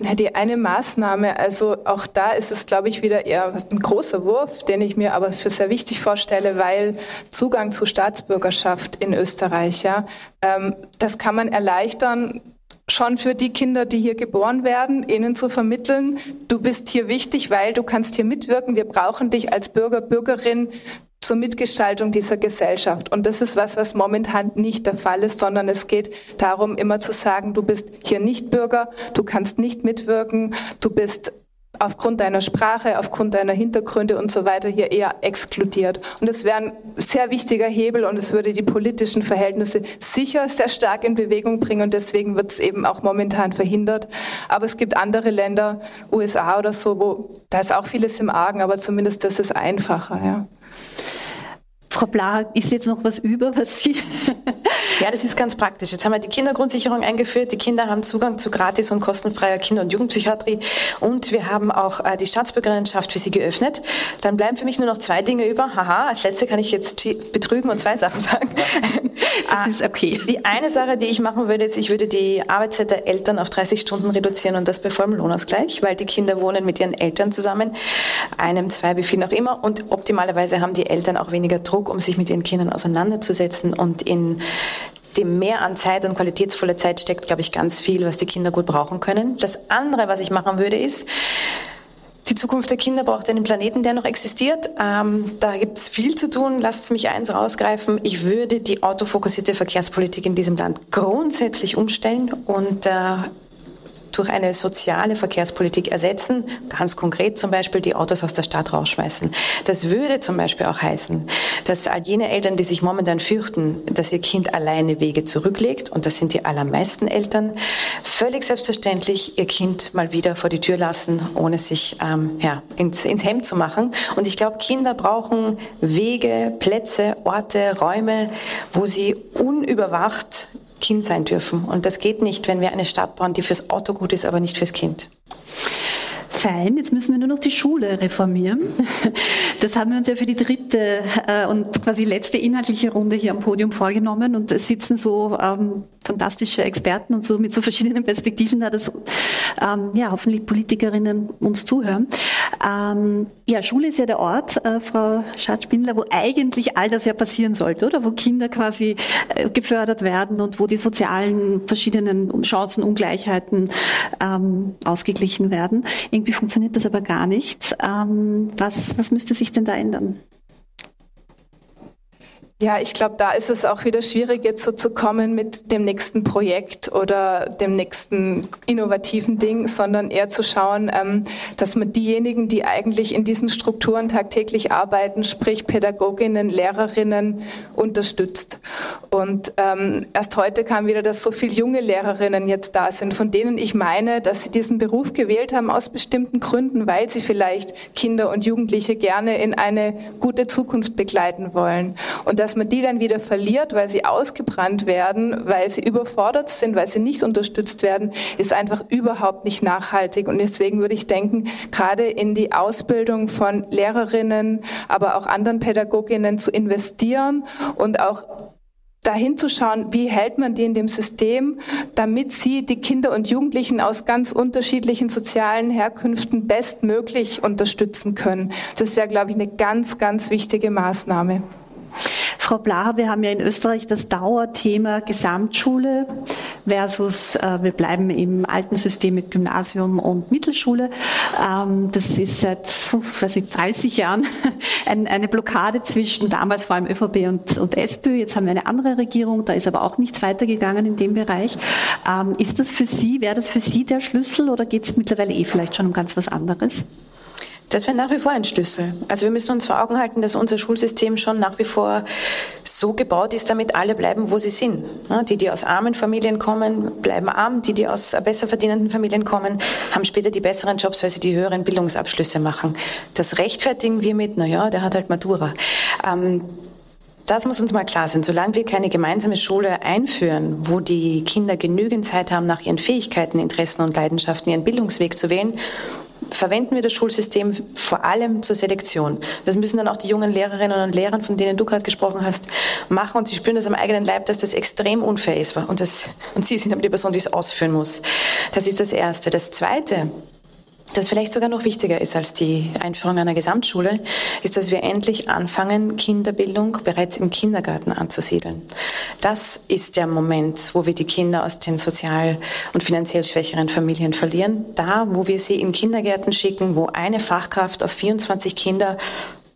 Na, die eine Maßnahme, also auch da ist es, glaube ich, wieder eher ein großer Wurf, den ich mir aber für sehr wichtig vorstelle, weil Zugang zu Staatsbürgerschaft in Österreich, ja, ähm, das kann man erleichtern schon für die Kinder, die hier geboren werden, ihnen zu vermitteln, du bist hier wichtig, weil du kannst hier mitwirken, wir brauchen dich als Bürger, Bürgerin zur Mitgestaltung dieser Gesellschaft. Und das ist was, was momentan nicht der Fall ist, sondern es geht darum, immer zu sagen, du bist hier nicht Bürger, du kannst nicht mitwirken, du bist aufgrund deiner Sprache, aufgrund deiner Hintergründe und so weiter hier eher exkludiert. Und es wäre ein sehr wichtiger Hebel und es würde die politischen Verhältnisse sicher sehr stark in Bewegung bringen und deswegen wird es eben auch momentan verhindert. Aber es gibt andere Länder, USA oder so, wo da ist auch vieles im Argen, aber zumindest das ist einfacher. Ja. Frau Bla, ist jetzt noch was über, was Sie Ja, das ist ganz praktisch. Jetzt haben wir die Kindergrundsicherung eingeführt. Die Kinder haben Zugang zu gratis und kostenfreier Kinder- und Jugendpsychiatrie. Und wir haben auch äh, die Staatsbürgerinnenschaft für sie geöffnet. Dann bleiben für mich nur noch zwei Dinge über. Haha, als letzte kann ich jetzt betrügen und zwei Sachen sagen. Das ist okay. Die eine Sache, die ich machen würde, ist, ich würde die Arbeitszeit der Eltern auf 30 Stunden reduzieren und das bei vollem Lohnausgleich, weil die Kinder wohnen mit ihren Eltern zusammen, einem, zwei, wie viel auch immer. Und optimalerweise haben die Eltern auch weniger Druck, um sich mit ihren Kindern auseinanderzusetzen und in dem mehr an Zeit und qualitätsvolle Zeit steckt, glaube ich, ganz viel, was die Kinder gut brauchen können. Das andere, was ich machen würde, ist, die Zukunft der Kinder braucht einen Planeten, der noch existiert. Ähm, da gibt es viel zu tun. Lasst mich eins rausgreifen. Ich würde die autofokussierte Verkehrspolitik in diesem Land grundsätzlich umstellen und äh, durch eine soziale Verkehrspolitik ersetzen, ganz konkret zum Beispiel die Autos aus der Stadt rausschmeißen. Das würde zum Beispiel auch heißen, dass all jene Eltern, die sich momentan fürchten, dass ihr Kind alleine Wege zurücklegt, und das sind die allermeisten Eltern, völlig selbstverständlich ihr Kind mal wieder vor die Tür lassen, ohne sich ähm, ja, ins, ins Hemd zu machen. Und ich glaube, Kinder brauchen Wege, Plätze, Orte, Räume, wo sie unüberwacht Kind sein dürfen. Und das geht nicht, wenn wir eine Stadt bauen, die fürs Auto gut ist, aber nicht fürs Kind. Fein, jetzt müssen wir nur noch die Schule reformieren. Das haben wir uns ja für die dritte äh, und quasi letzte inhaltliche Runde hier am Podium vorgenommen und es sitzen so ähm, fantastische Experten und so mit so verschiedenen Perspektiven da, dass ähm, ja hoffentlich Politikerinnen uns zuhören. Ähm, ja, Schule ist ja der Ort, äh, Frau Schatz-Spindler, wo eigentlich all das ja passieren sollte, oder? Wo Kinder quasi äh, gefördert werden und wo die sozialen verschiedenen Chancenungleichheiten ähm, ausgeglichen werden. Irgendwie funktioniert das aber gar nicht. Ähm, was, was müsste sich denn da ändern? Ja, ich glaube, da ist es auch wieder schwierig, jetzt so zu kommen mit dem nächsten Projekt oder dem nächsten innovativen Ding, sondern eher zu schauen, ähm, dass man diejenigen, die eigentlich in diesen Strukturen tagtäglich arbeiten, sprich Pädagoginnen, Lehrerinnen, unterstützt. Und ähm, erst heute kam wieder, dass so viele junge Lehrerinnen jetzt da sind, von denen ich meine, dass sie diesen Beruf gewählt haben aus bestimmten Gründen, weil sie vielleicht Kinder und Jugendliche gerne in eine gute Zukunft begleiten wollen. Und dass man die dann wieder verliert, weil sie ausgebrannt werden, weil sie überfordert sind, weil sie nicht unterstützt werden, ist einfach überhaupt nicht nachhaltig. Und deswegen würde ich denken, gerade in die Ausbildung von Lehrerinnen, aber auch anderen Pädagoginnen zu investieren und auch dahin zu schauen, wie hält man die in dem System, damit sie die Kinder und Jugendlichen aus ganz unterschiedlichen sozialen Herkünften bestmöglich unterstützen können. Das wäre, glaube ich, eine ganz, ganz wichtige Maßnahme. Frau Blaha, wir haben ja in Österreich das Dauerthema Gesamtschule versus äh, wir bleiben im alten System mit Gymnasium und Mittelschule. Ähm, das ist seit weiß ich, 30 Jahren ein, eine Blockade zwischen damals vor allem ÖVP und, und SPÖ. Jetzt haben wir eine andere Regierung, da ist aber auch nichts weitergegangen in dem Bereich. Ähm, ist das für Sie, wäre das für Sie der Schlüssel oder geht es mittlerweile eh vielleicht schon um ganz was anderes? Das wäre nach wie vor ein Schlüssel. Also wir müssen uns vor Augen halten, dass unser Schulsystem schon nach wie vor so gebaut ist, damit alle bleiben, wo sie sind. Die, die aus armen Familien kommen, bleiben arm. Die, die aus besser verdienenden Familien kommen, haben später die besseren Jobs, weil sie die höheren Bildungsabschlüsse machen. Das rechtfertigen wir mit, naja, der hat halt Matura. Das muss uns mal klar sein. Solange wir keine gemeinsame Schule einführen, wo die Kinder genügend Zeit haben, nach ihren Fähigkeiten, Interessen und Leidenschaften ihren Bildungsweg zu wählen, verwenden wir das Schulsystem vor allem zur Selektion. Das müssen dann auch die jungen Lehrerinnen und Lehrer, von denen du gerade gesprochen hast, machen und sie spüren das am eigenen Leib, dass das extrem unfair ist und, das, und sie sind aber die Person, die es ausführen muss. Das ist das Erste. Das Zweite, das vielleicht sogar noch wichtiger ist als die Einführung einer Gesamtschule, ist, dass wir endlich anfangen, Kinderbildung bereits im Kindergarten anzusiedeln. Das ist der Moment, wo wir die Kinder aus den sozial und finanziell schwächeren Familien verlieren. Da, wo wir sie in Kindergärten schicken, wo eine Fachkraft auf 24 Kinder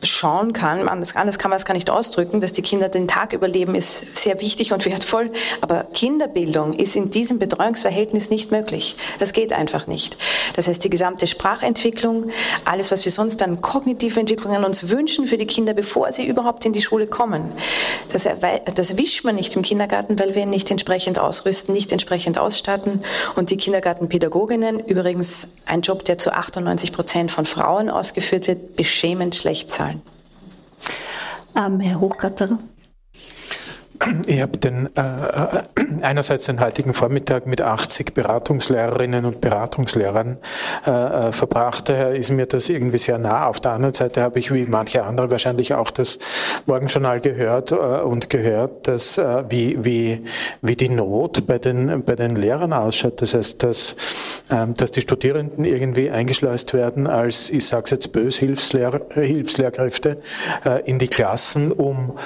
schauen kann, anders, kann man es gar nicht ausdrücken, dass die Kinder den Tag überleben, ist sehr wichtig und wertvoll. Aber Kinderbildung ist in diesem Betreuungsverhältnis nicht möglich. Das geht einfach nicht. Das heißt, die gesamte Sprachentwicklung, alles, was wir sonst an kognitive Entwicklungen uns wünschen für die Kinder, bevor sie überhaupt in die Schule kommen, das, das erwischt man nicht im Kindergarten, weil wir ihn nicht entsprechend ausrüsten, nicht entsprechend ausstatten. Und die Kindergartenpädagoginnen, übrigens ein Job, der zu 98 Prozent von Frauen ausgeführt wird, beschämend schlecht zahlen. Ähm, Herr Hochgatterer. Ich habe den, äh, äh, einerseits den heutigen Vormittag mit 80 Beratungslehrerinnen und Beratungslehrern äh, äh, verbracht. Daher ist mir das irgendwie sehr nah. Auf der anderen Seite habe ich, wie manche andere, wahrscheinlich auch das Morgenjournal gehört äh, und gehört, dass, äh, wie, wie, wie die Not bei den, bei den Lehrern ausschaut. Das heißt, dass, ähm, dass die Studierenden irgendwie eingeschleust werden als, ich sage es jetzt bös, Hilfslehr Hilfslehrkräfte in die Klassen, um,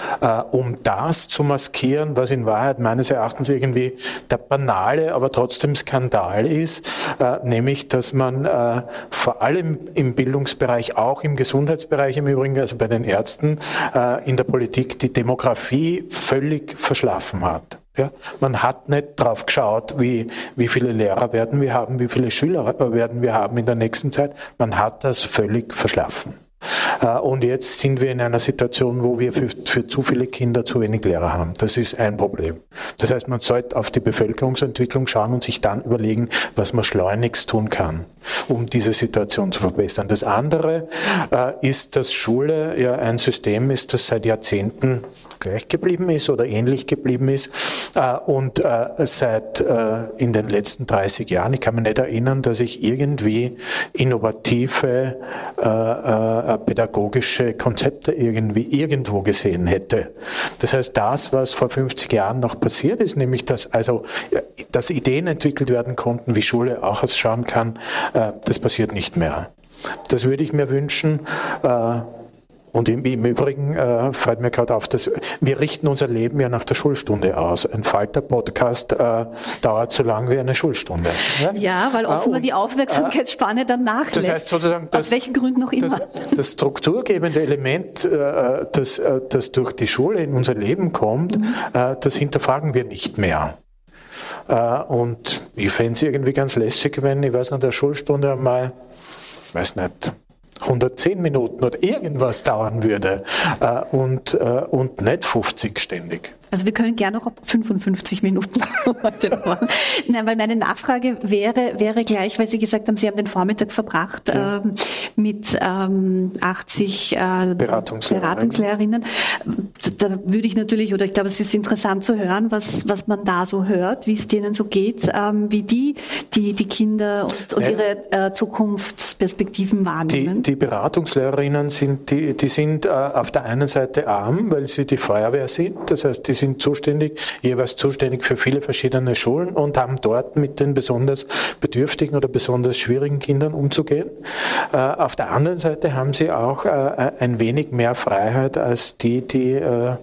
um das zu massieren, demaskieren, was in Wahrheit meines Erachtens irgendwie der banale, aber trotzdem Skandal ist, äh, nämlich, dass man äh, vor allem im Bildungsbereich, auch im Gesundheitsbereich im Übrigen, also bei den Ärzten, äh, in der Politik die Demografie völlig verschlafen hat. Ja, man hat nicht drauf geschaut, wie, wie viele Lehrer werden wir haben, wie viele Schüler werden wir haben in der nächsten Zeit. Man hat das völlig verschlafen. Äh, und jetzt sind wir in einer Situation, wo wir für, für zu viele Kinder zu wenig Lehrer haben. Das ist ein Problem. Das heißt, man sollte auf die Bevölkerungsentwicklung schauen und sich dann überlegen, was man schleunigst tun kann, um diese Situation zu verbessern. Das andere äh, ist, dass Schule ja ein System ist, das seit Jahrzehnten gleich geblieben ist oder ähnlich geblieben ist äh, und äh, seit äh, in den letzten 30 Jahren, ich kann mich nicht erinnern, dass ich irgendwie innovative pädagogische Konzepte irgendwie irgendwo gesehen hätte. Das heißt, das, was vor 50 Jahren noch passiert ist, nämlich dass also dass Ideen entwickelt werden konnten, wie Schule auch ausschauen kann, das passiert nicht mehr. Das würde ich mir wünschen. Und im, im Übrigen äh, fällt mir gerade auf, dass wir richten unser Leben ja nach der Schulstunde aus. Ein Falter-Podcast äh, dauert so lang wie eine Schulstunde. Ja, ja weil offenbar äh, die Aufmerksamkeitsspanne dann nachlässt. Das heißt sozusagen, das, aus welchen Gründen noch immer. Das, das strukturgebende Element, äh, das, äh, das durch die Schule in unser Leben kommt, mhm. äh, das hinterfragen wir nicht mehr. Äh, und ich fände es irgendwie ganz lässig, wenn, ich weiß nicht, der Schulstunde einmal, weiß nicht, 110 Minuten oder irgendwas dauern würde äh, und, äh, und nicht 50 ständig. Also wir können gerne noch 55 Minuten heute machen. Nein, weil meine Nachfrage wäre, wäre gleich, weil Sie gesagt haben, Sie haben den Vormittag verbracht ja. ähm, mit ähm, 80 äh, Beratungslehrerinnen. Beratungslehrerinnen. Da würde ich natürlich, oder ich glaube, es ist interessant zu hören, was, was man da so hört, wie es denen so geht, ähm, wie die, die die Kinder und, und ihre äh, Zukunftsperspektiven wahrnehmen. Die, die Beratungslehrerinnen sind, die, die sind äh, auf der einen Seite arm, weil sie die Feuerwehr sind. Das heißt, die sind zuständig, jeweils zuständig für viele verschiedene Schulen und haben dort mit den besonders bedürftigen oder besonders schwierigen Kindern umzugehen. Äh, auf der anderen Seite haben sie auch äh, ein wenig mehr Freiheit als die, die äh,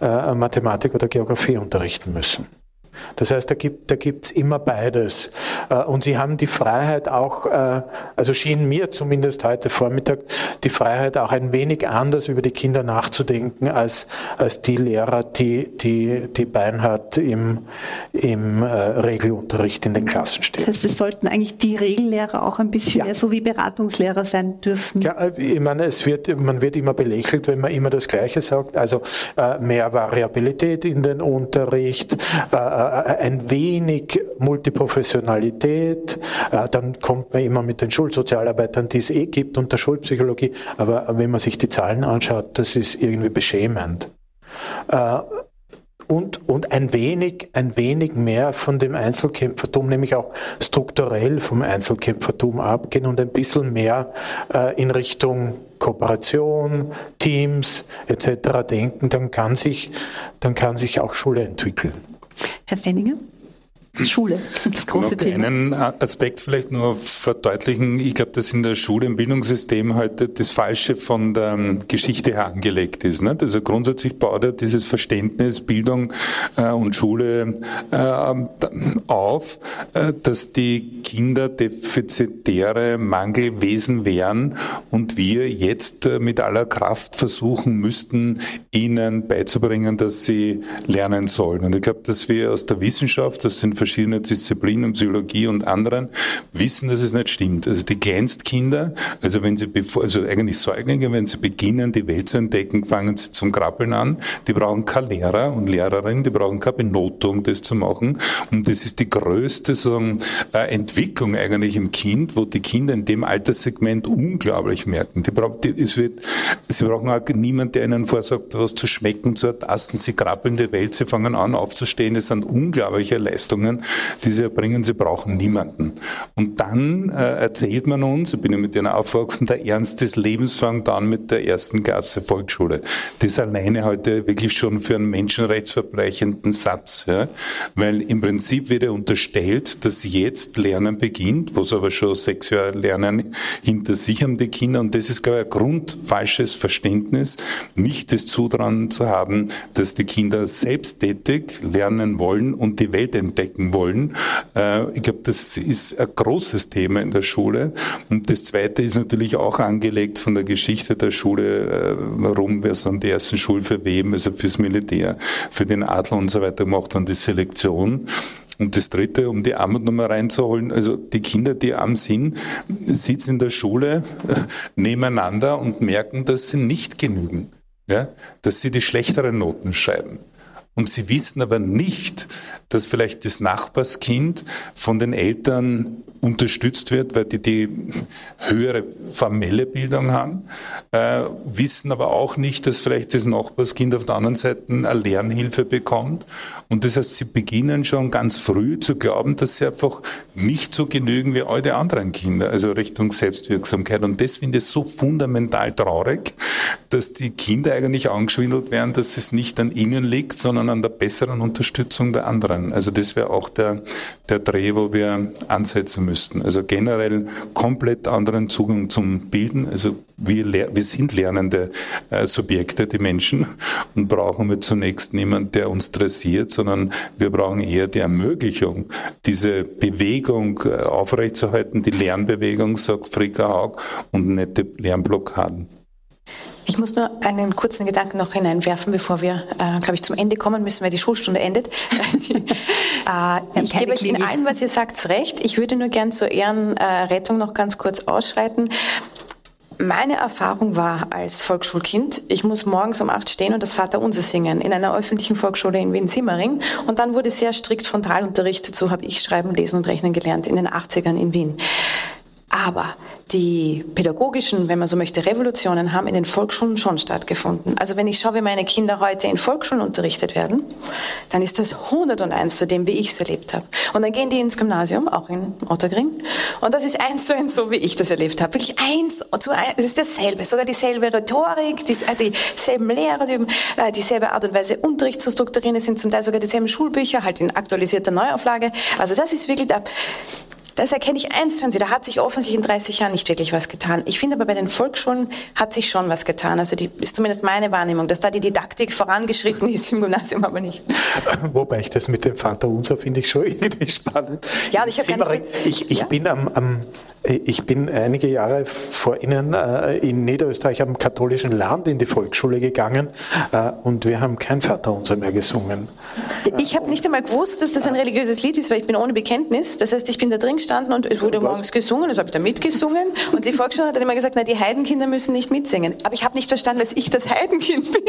Mathematik oder Geografie unterrichten müssen. Das heißt, da gibt da gibt's immer beides. Äh, und sie haben die Freiheit auch, äh, also schien mir zumindest heute Vormittag, die Freiheit auch ein wenig anders über die Kinder nachzudenken als, als die Lehrer, die, die, die Beinhardt im, im äh, Regelunterricht in den Klassen stehen. Das heißt, es sollten eigentlich die Regellehrer auch ein bisschen ja. mehr so wie Beratungslehrer sein dürfen. Ja, ich meine, es wird, man wird immer belächelt, wenn man immer das Gleiche sagt. Also mehr Variabilität in den Unterricht, äh, ein wenig Multiprofessionalität, äh, dann kommt man immer mit den Schulsozialarbeitern, die es eh gibt, und der Schulpsychologie. Aber wenn man sich die Zahlen anschaut, das ist irgendwie beschämend. Äh, und, und ein wenig, ein wenig mehr von dem Einzelkämpfertum, nämlich auch strukturell vom Einzelkämpfertum abgehen und ein bisschen mehr äh, in Richtung Kooperation, Teams etc. denken, dann kann sich, dann kann sich auch Schule entwickeln. Herr Fenninger? Schule, das große ich Thema. Einen Aspekt vielleicht nur verdeutlichen. Ich glaube, dass in der Schule, im Bildungssystem heute das Falsche von der Geschichte her angelegt ist. Nicht? Also grundsätzlich baut er dieses Verständnis, Bildung äh, und Schule äh, auf, äh, dass die Kinder defizitäre Mangelwesen wären und wir jetzt äh, mit aller Kraft versuchen müssten, ihnen beizubringen, dass sie lernen sollen. Und ich glaube, dass wir aus der Wissenschaft, das sind verschiedene Disziplinen, Psychologie und anderen, wissen, dass es nicht stimmt. Also die Kleinstkinder, also wenn sie bevor, also eigentlich Säuglinge, wenn sie beginnen, die Welt zu entdecken, fangen sie zum Krabbeln an. Die brauchen keine Lehrer und Lehrerinnen, die brauchen keine Benotung, das zu machen. Und das ist die größte sagen, äh, Entwicklung eigentlich im Kind, wo die Kinder in dem Alterssegment unglaublich merken. Die brauchen, die, es wird, sie brauchen auch niemand, der ihnen vorsagt, was zu schmecken, zu ertasten. Sie krabbeln die Welt, sie fangen an aufzustehen. Das sind unglaubliche Leistungen Leistungen, die sie erbringen, sie brauchen niemanden. Und dann äh, erzählt man uns, ich bin ja mit denen aufgewachsen, der Ernst des Lebens fängt an mit der ersten Klasse Volksschule. Das alleine heute wirklich schon für einen menschenrechtsverbrechenden Satz, ja? weil im Prinzip wird er unterstellt, dass jetzt Lernen Lernen beginnt, wo sie aber schon sechs Jahre Lernen hinter sich haben, die Kinder. Und das ist, glaube ich, ein grundfalsches Verständnis, nicht das Zutrauen zu haben, dass die Kinder selbsttätig lernen wollen und die Welt entdecken wollen. Äh, ich glaube, das ist ein großes Thema in der Schule. Und das Zweite ist natürlich auch angelegt von der Geschichte der Schule, äh, warum wir so an die ersten Schulen für wem, also fürs Militär, für den Adler und so weiter gemacht haben, die Selektion. Und das Dritte, um die Armut nochmal reinzuholen, also die Kinder, die arm sind, sitzen in der Schule äh, nebeneinander und merken, dass sie nicht genügen, ja? dass sie die schlechteren Noten schreiben. Und sie wissen aber nicht, dass vielleicht das Nachbarskind von den Eltern unterstützt wird, weil die die höhere formelle Bildung haben, äh, wissen aber auch nicht, dass vielleicht das Nachbarskind auf der anderen Seite eine Lernhilfe bekommt. Und das heißt, sie beginnen schon ganz früh zu glauben, dass sie einfach nicht so genügen wie all die anderen Kinder, also Richtung Selbstwirksamkeit. Und das finde ich so fundamental traurig, dass die Kinder eigentlich angeschwindelt werden, dass es nicht an ihnen liegt, sondern an der besseren Unterstützung der anderen. Also das wäre auch der, der Dreh, wo wir ansetzen müssten. Also generell komplett anderen Zugang zum Bilden. Also wir, wir sind lernende äh, Subjekte, die Menschen, und brauchen wir zunächst niemanden, der uns dressiert, sondern wir brauchen eher die Ermöglichung, diese Bewegung äh, aufrechtzuerhalten, die Lernbewegung, sagt Frika Haug, und nette Lernblockaden. Ich muss nur einen kurzen Gedanken noch hineinwerfen, bevor wir, äh, glaube ich, zum Ende kommen müssen, weil die Schulstunde endet. äh, ich gebe euch in allem, was ihr sagt, recht. Ich würde nur gern zur Ehrenrettung noch ganz kurz ausschreiten. Meine Erfahrung war als Volksschulkind, ich muss morgens um acht stehen und das Vaterunser singen in einer öffentlichen Volksschule in Wien-Simmering. Und dann wurde sehr strikt frontal unterrichtet. So habe ich Schreiben, Lesen und Rechnen gelernt in den 80ern in Wien. Aber die pädagogischen, wenn man so möchte, Revolutionen haben in den Volksschulen schon stattgefunden. Also wenn ich schaue, wie meine Kinder heute in Volksschulen unterrichtet werden, dann ist das 101 zu dem, wie ich es erlebt habe. Und dann gehen die ins Gymnasium, auch in Ottergring, und das ist eins zu eins so, wie ich das erlebt habe. Wirklich eins zu eins, es ist dasselbe, sogar dieselbe Rhetorik, äh, dieselben Lehrer, äh, dieselbe Art und Weise Unterricht zu strukturieren, es sind zum Teil sogar dieselben Schulbücher, halt in aktualisierter Neuauflage. Also das ist wirklich, das erkenne ich eins zu eins. Da hat sich offensichtlich in 30 Jahren nicht wirklich was getan. Ich finde aber bei den Volksschulen hat sich schon was getan. Also die ist zumindest meine Wahrnehmung, dass da die Didaktik vorangeschritten ist, im Gymnasium aber nicht. Wobei ich das mit dem Vater Unser finde ich schon irgendwie spannend. Ja, und ich habe gar nicht... Ich, ich ja? bin am, am, ich bin einige Jahre vor Ihnen äh, in Niederösterreich am katholischen Land in die Volksschule gegangen äh, und wir haben kein Vater Unser mehr gesungen. Ich habe nicht einmal gewusst, dass das ein religiöses Lied ist, weil ich bin ohne Bekenntnis. Das heißt, ich bin da drin gestanden und es wurde morgens gesungen, also habe ich da mitgesungen. Und die Volksschule hat dann immer gesagt, na, die Heidenkinder müssen nicht mitsingen. Aber ich habe nicht verstanden, dass ich das Heidenkind bin.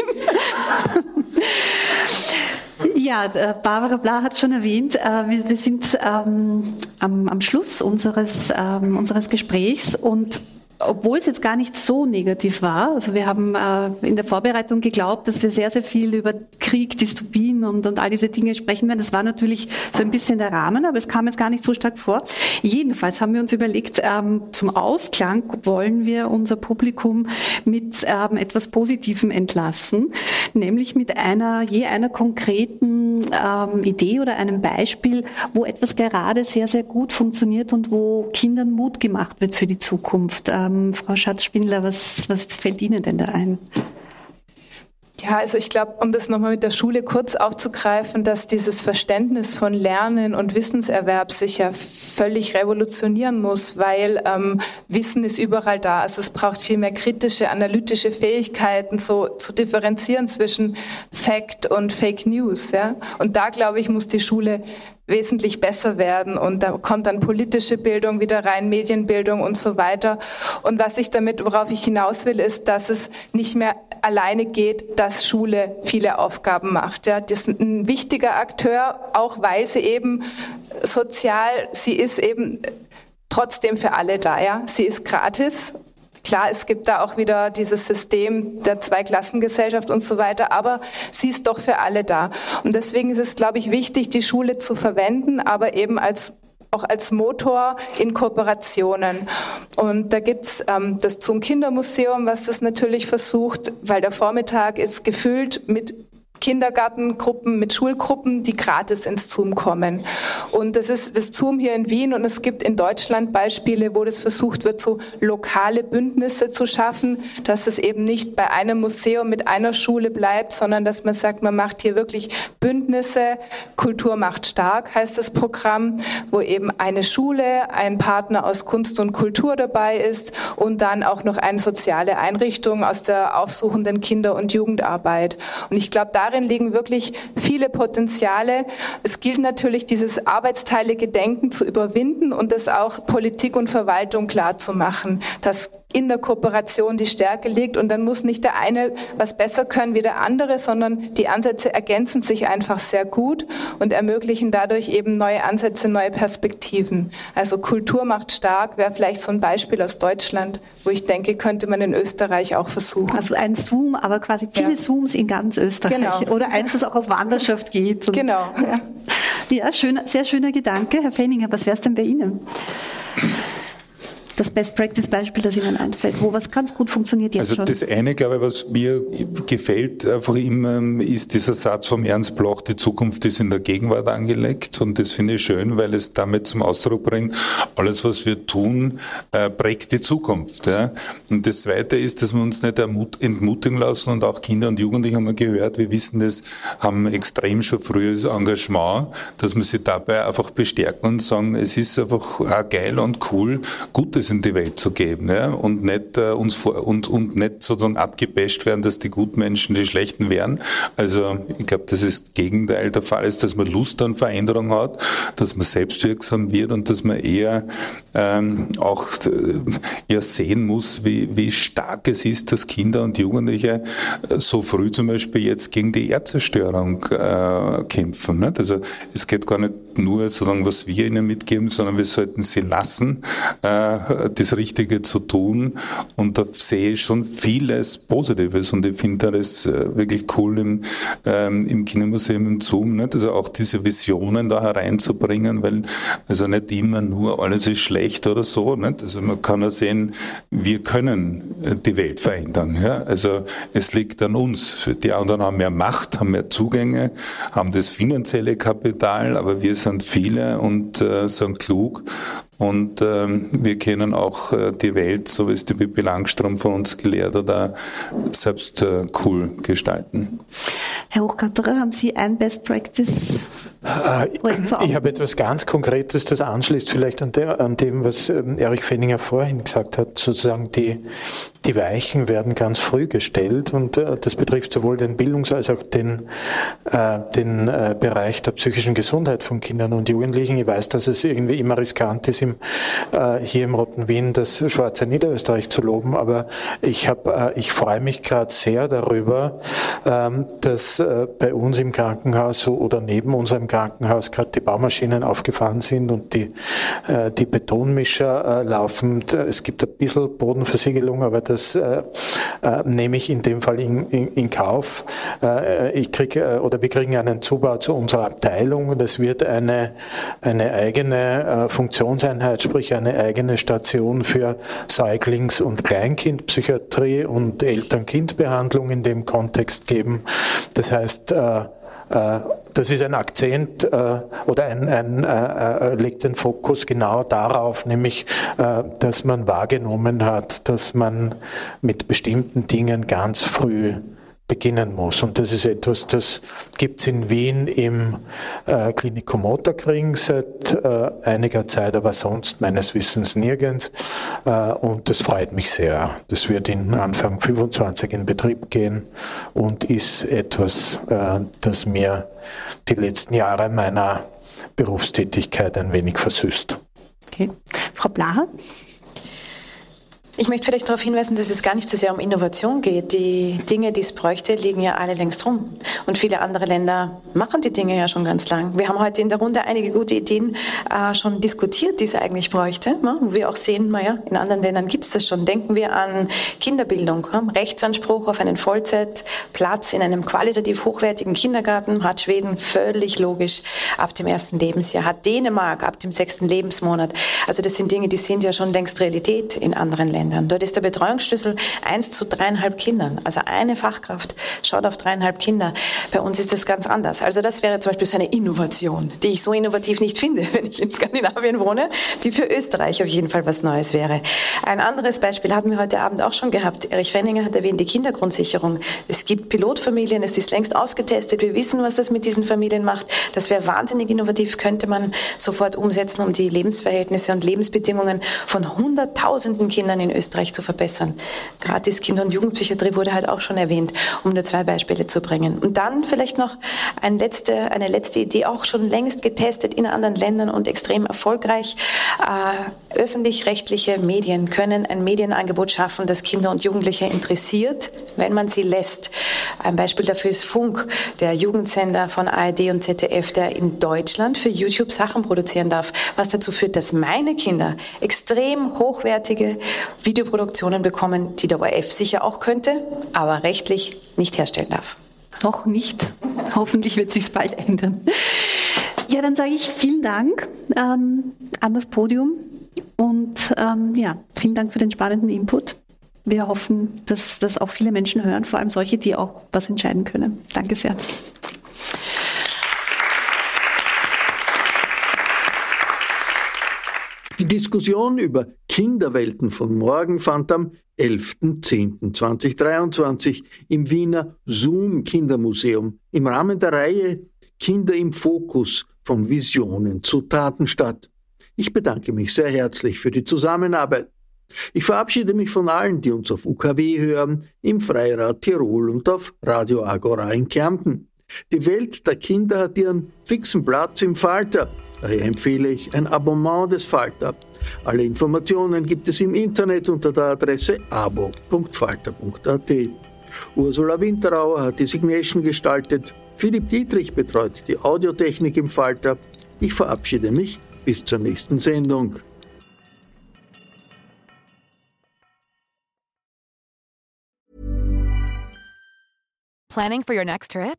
Ja, äh, Barbara Bla hat es schon erwähnt. Äh, wir, sind ähm, am, am, Schluss unseres, ähm, unseres Gesprächs und obwohl es jetzt gar nicht so negativ war. Also wir haben äh, in der Vorbereitung geglaubt, dass wir sehr, sehr viel über Krieg, Dystopien und, und all diese Dinge sprechen werden. Das war natürlich so ein bisschen der Rahmen, aber es kam jetzt gar nicht so stark vor. Jedenfalls haben wir uns überlegt, ähm, zum Ausklang wollen wir unser Publikum mit ähm, etwas Positivem entlassen, nämlich mit einer, je einer konkreten ähm, Idee oder einem Beispiel, wo etwas gerade sehr, sehr gut funktioniert und wo Kindern Mut gemacht wird für die Zukunft. Ähm, Frau Schatz-Spindler, was, was fällt Ihnen denn da ein? Ja, also ich glaube, um das nochmal mit der Schule kurz aufzugreifen, dass dieses Verständnis von Lernen und Wissenserwerb sich ja völlig revolutionieren muss, weil ähm, Wissen ist überall da. Also es braucht viel mehr kritische, analytische Fähigkeiten, so zu differenzieren zwischen Fact und Fake News. Ja? Und da, glaube ich, muss die Schule wesentlich besser werden. Und da kommt dann politische Bildung wieder rein, Medienbildung und so weiter. Und was ich damit, worauf ich hinaus will, ist, dass es nicht mehr alleine geht, dass Schule viele Aufgaben macht. Ja, das ist ein wichtiger Akteur, auch weil sie eben sozial, sie ist eben trotzdem für alle da. Ja, sie ist gratis Klar, es gibt da auch wieder dieses System der Zweiklassengesellschaft und so weiter, aber sie ist doch für alle da. Und deswegen ist es, glaube ich, wichtig, die Schule zu verwenden, aber eben als auch als Motor in Kooperationen. Und da gibt's ähm, das Zum Kindermuseum, was das natürlich versucht, weil der Vormittag ist gefüllt mit Kindergartengruppen, mit Schulgruppen, die gratis ins Zoom kommen. Und das ist das Zoom hier in Wien und es gibt in Deutschland Beispiele, wo das versucht wird, so lokale Bündnisse zu schaffen, dass es eben nicht bei einem Museum mit einer Schule bleibt, sondern dass man sagt, man macht hier wirklich Bündnisse. Kultur macht stark heißt das Programm, wo eben eine Schule, ein Partner aus Kunst und Kultur dabei ist und dann auch noch eine soziale Einrichtung aus der aufsuchenden Kinder- und Jugendarbeit. Und ich glaube, da darin liegen wirklich viele Potenziale. Es gilt natürlich, dieses arbeitsteilige Denken zu überwinden und das auch Politik und Verwaltung klar zu machen, dass in der Kooperation die Stärke liegt und dann muss nicht der eine was besser können wie der andere, sondern die Ansätze ergänzen sich einfach sehr gut und ermöglichen dadurch eben neue Ansätze, neue Perspektiven. Also Kultur macht stark wäre vielleicht so ein Beispiel aus Deutschland, wo ich denke, könnte man in Österreich auch versuchen. Also ein Zoom, aber quasi viele ja. Zooms in ganz Österreich. Genau. Oder eins, das auch auf Wanderschaft geht. Genau. Ja, ja schön, sehr schöner Gedanke. Herr Fenninger, was wäre es denn bei Ihnen? Das Best-Practice-Beispiel, das Ihnen einfällt, wo was ganz gut funktioniert jetzt also schon? Das eine, glaube ich, was mir gefällt einfach immer, ist dieser Satz vom Ernst Bloch, die Zukunft ist in der Gegenwart angelegt und das finde ich schön, weil es damit zum Ausdruck bringt, alles, was wir tun, äh, prägt die Zukunft. Ja? Und das Zweite ist, dass wir uns nicht entmutigen lassen und auch Kinder und Jugendliche haben wir gehört, wir wissen das, haben extrem schon frühes Engagement, dass wir sie dabei einfach bestärken und sagen, es ist einfach geil und cool, Gutes in die Welt zu geben ja? und nicht äh, uns vor, und, und nicht sozusagen abgebasht werden, dass die guten Menschen die schlechten wären. Also ich glaube, dass das Gegenteil der Fall ist, dass man Lust an Veränderung hat, dass man selbstwirksam wird und dass man eher ähm, auch äh, eher sehen muss, wie, wie stark es ist, dass Kinder und Jugendliche äh, so früh zum Beispiel jetzt gegen die Erdzerstörung äh, kämpfen. Nicht? Also es geht gar nicht nur sozusagen, was wir ihnen mitgeben, sondern wir sollten sie lassen, äh, das Richtige zu tun. Und da sehe ich schon vieles Positives und ich finde das äh, wirklich cool im, ähm, im Kinomuseum im Zoom, nicht? also auch diese Visionen da hereinzubringen, weil also nicht immer nur alles ist schlecht oder so. Nicht? Also man kann ja sehen, wir können äh, die Welt verändern. Ja? Also es liegt an uns. Die anderen haben mehr Macht, haben mehr Zugänge, haben das finanzielle Kapital, aber wir sind viele und äh, sind klug und ähm, wir können auch äh, die Welt, so wie es die Pippi Langstrom von uns gelehrt hat, auch selbst äh, cool gestalten. Herr Hochkanterer, haben Sie ein Best Practice? Äh, ich habe etwas ganz Konkretes, das anschließt vielleicht an, der, an dem, was ähm, Erich Fenninger vorhin gesagt hat. Sozusagen die, die Weichen werden ganz früh gestellt und äh, das betrifft sowohl den Bildungs- als auch den, äh, den Bereich der psychischen Gesundheit von Kindern und Jugendlichen. Ich weiß, dass es irgendwie immer riskant ist, im, äh, hier im Roten Wien das schwarze Niederösterreich zu loben, aber ich, äh, ich freue mich gerade sehr darüber, ähm, dass äh, bei uns im Krankenhaus oder neben unserem Krankenhaus gerade die Baumaschinen aufgefahren sind und die, äh, die Betonmischer äh, laufen. Es gibt ein bisschen Bodenversiegelung, aber das äh, äh, nehme ich in dem Fall in, in, in Kauf. ich kriege oder wir kriegen einen Zubau zu unserer Abteilung. Das wird eine, eine eigene Funktionseinheit Einheit, sprich eine eigene Station für Säuglings- und Kleinkindpsychiatrie und Eltern-Kind-Behandlung in dem Kontext geben. Das heißt, äh, äh, das ist ein Akzent äh, oder ein, ein, äh, legt den Fokus genau darauf, nämlich, dass man wahrgenommen hat, dass man mit bestimmten Dingen ganz früh beginnen muss. Und das ist etwas, das gibt es in Wien im äh, Klinikum Otterkring seit äh, einiger Zeit, aber sonst meines Wissens nirgends. Äh, und das freut mich sehr. Das wird in Anfang 25 in Betrieb gehen und ist etwas, äh, das mir die letzten Jahre meiner Berufstätigkeit ein wenig versüßt. Okay. Frau Blaha? Ich möchte vielleicht darauf hinweisen, dass es gar nicht so sehr um Innovation geht. Die Dinge, die es bräuchte, liegen ja alle längst rum. Und viele andere Länder machen die Dinge ja schon ganz lang. Wir haben heute in der Runde einige gute Ideen äh, schon diskutiert, die es eigentlich bräuchte, ne? wo wir auch sehen, naja, in anderen Ländern gibt es das schon. Denken wir an Kinderbildung. Ne? Rechtsanspruch auf einen Vollzeitplatz in einem qualitativ hochwertigen Kindergarten hat Schweden völlig logisch ab dem ersten Lebensjahr, hat Dänemark ab dem sechsten Lebensmonat. Also das sind Dinge, die sind ja schon längst Realität in anderen Ländern. Ländern. Dort ist der Betreuungsschlüssel eins zu dreieinhalb Kindern. Also eine Fachkraft schaut auf dreieinhalb Kinder. Bei uns ist das ganz anders. Also das wäre zum Beispiel so eine Innovation, die ich so innovativ nicht finde, wenn ich in Skandinavien wohne, die für Österreich auf jeden Fall was Neues wäre. Ein anderes Beispiel hatten wir heute Abend auch schon gehabt. Erich Fenninger hat erwähnt, die Kindergrundsicherung. Es gibt Pilotfamilien, es ist längst ausgetestet. Wir wissen, was das mit diesen Familien macht. Das wäre wahnsinnig innovativ, könnte man sofort umsetzen, um die Lebensverhältnisse und Lebensbedingungen von Hunderttausenden Kindern in Österreich zu verbessern. Gratis Kinder- und Jugendpsychiatrie wurde halt auch schon erwähnt, um nur zwei Beispiele zu bringen. Und dann vielleicht noch ein letzte, eine letzte Idee, auch schon längst getestet in anderen Ländern und extrem erfolgreich. Äh, öffentlich-rechtliche Medien können ein Medienangebot schaffen, das Kinder und Jugendliche interessiert, wenn man sie lässt. Ein Beispiel dafür ist Funk, der Jugendsender von ARD und ZDF, der in Deutschland für YouTube Sachen produzieren darf, was dazu führt, dass meine Kinder extrem hochwertige Videoproduktionen bekommen, die der ORF sicher auch könnte, aber rechtlich nicht herstellen darf. Noch nicht. Hoffentlich wird sich bald ändern. Ja, dann sage ich vielen Dank ähm, an das Podium und ähm, ja, vielen Dank für den spannenden Input. Wir hoffen, dass das auch viele Menschen hören, vor allem solche, die auch was entscheiden können. Danke sehr. Die Diskussion über Kinderwelten von morgen fand am 11.10.2023 im Wiener Zoom Kindermuseum im Rahmen der Reihe Kinder im Fokus von Visionen zu Taten statt. Ich bedanke mich sehr herzlich für die Zusammenarbeit. Ich verabschiede mich von allen, die uns auf UKW hören, im Freirad Tirol und auf Radio Agora in Kärnten. Die Welt der Kinder hat ihren fixen Platz im Falter. Daher empfehle ich ein Abonnement des Falter. Alle Informationen gibt es im Internet unter der Adresse abo.falter.at. Ursula Winterauer hat die Signation gestaltet. Philipp Dietrich betreut die Audiotechnik im Falter. Ich verabschiede mich bis zur nächsten Sendung. Planning for your next trip?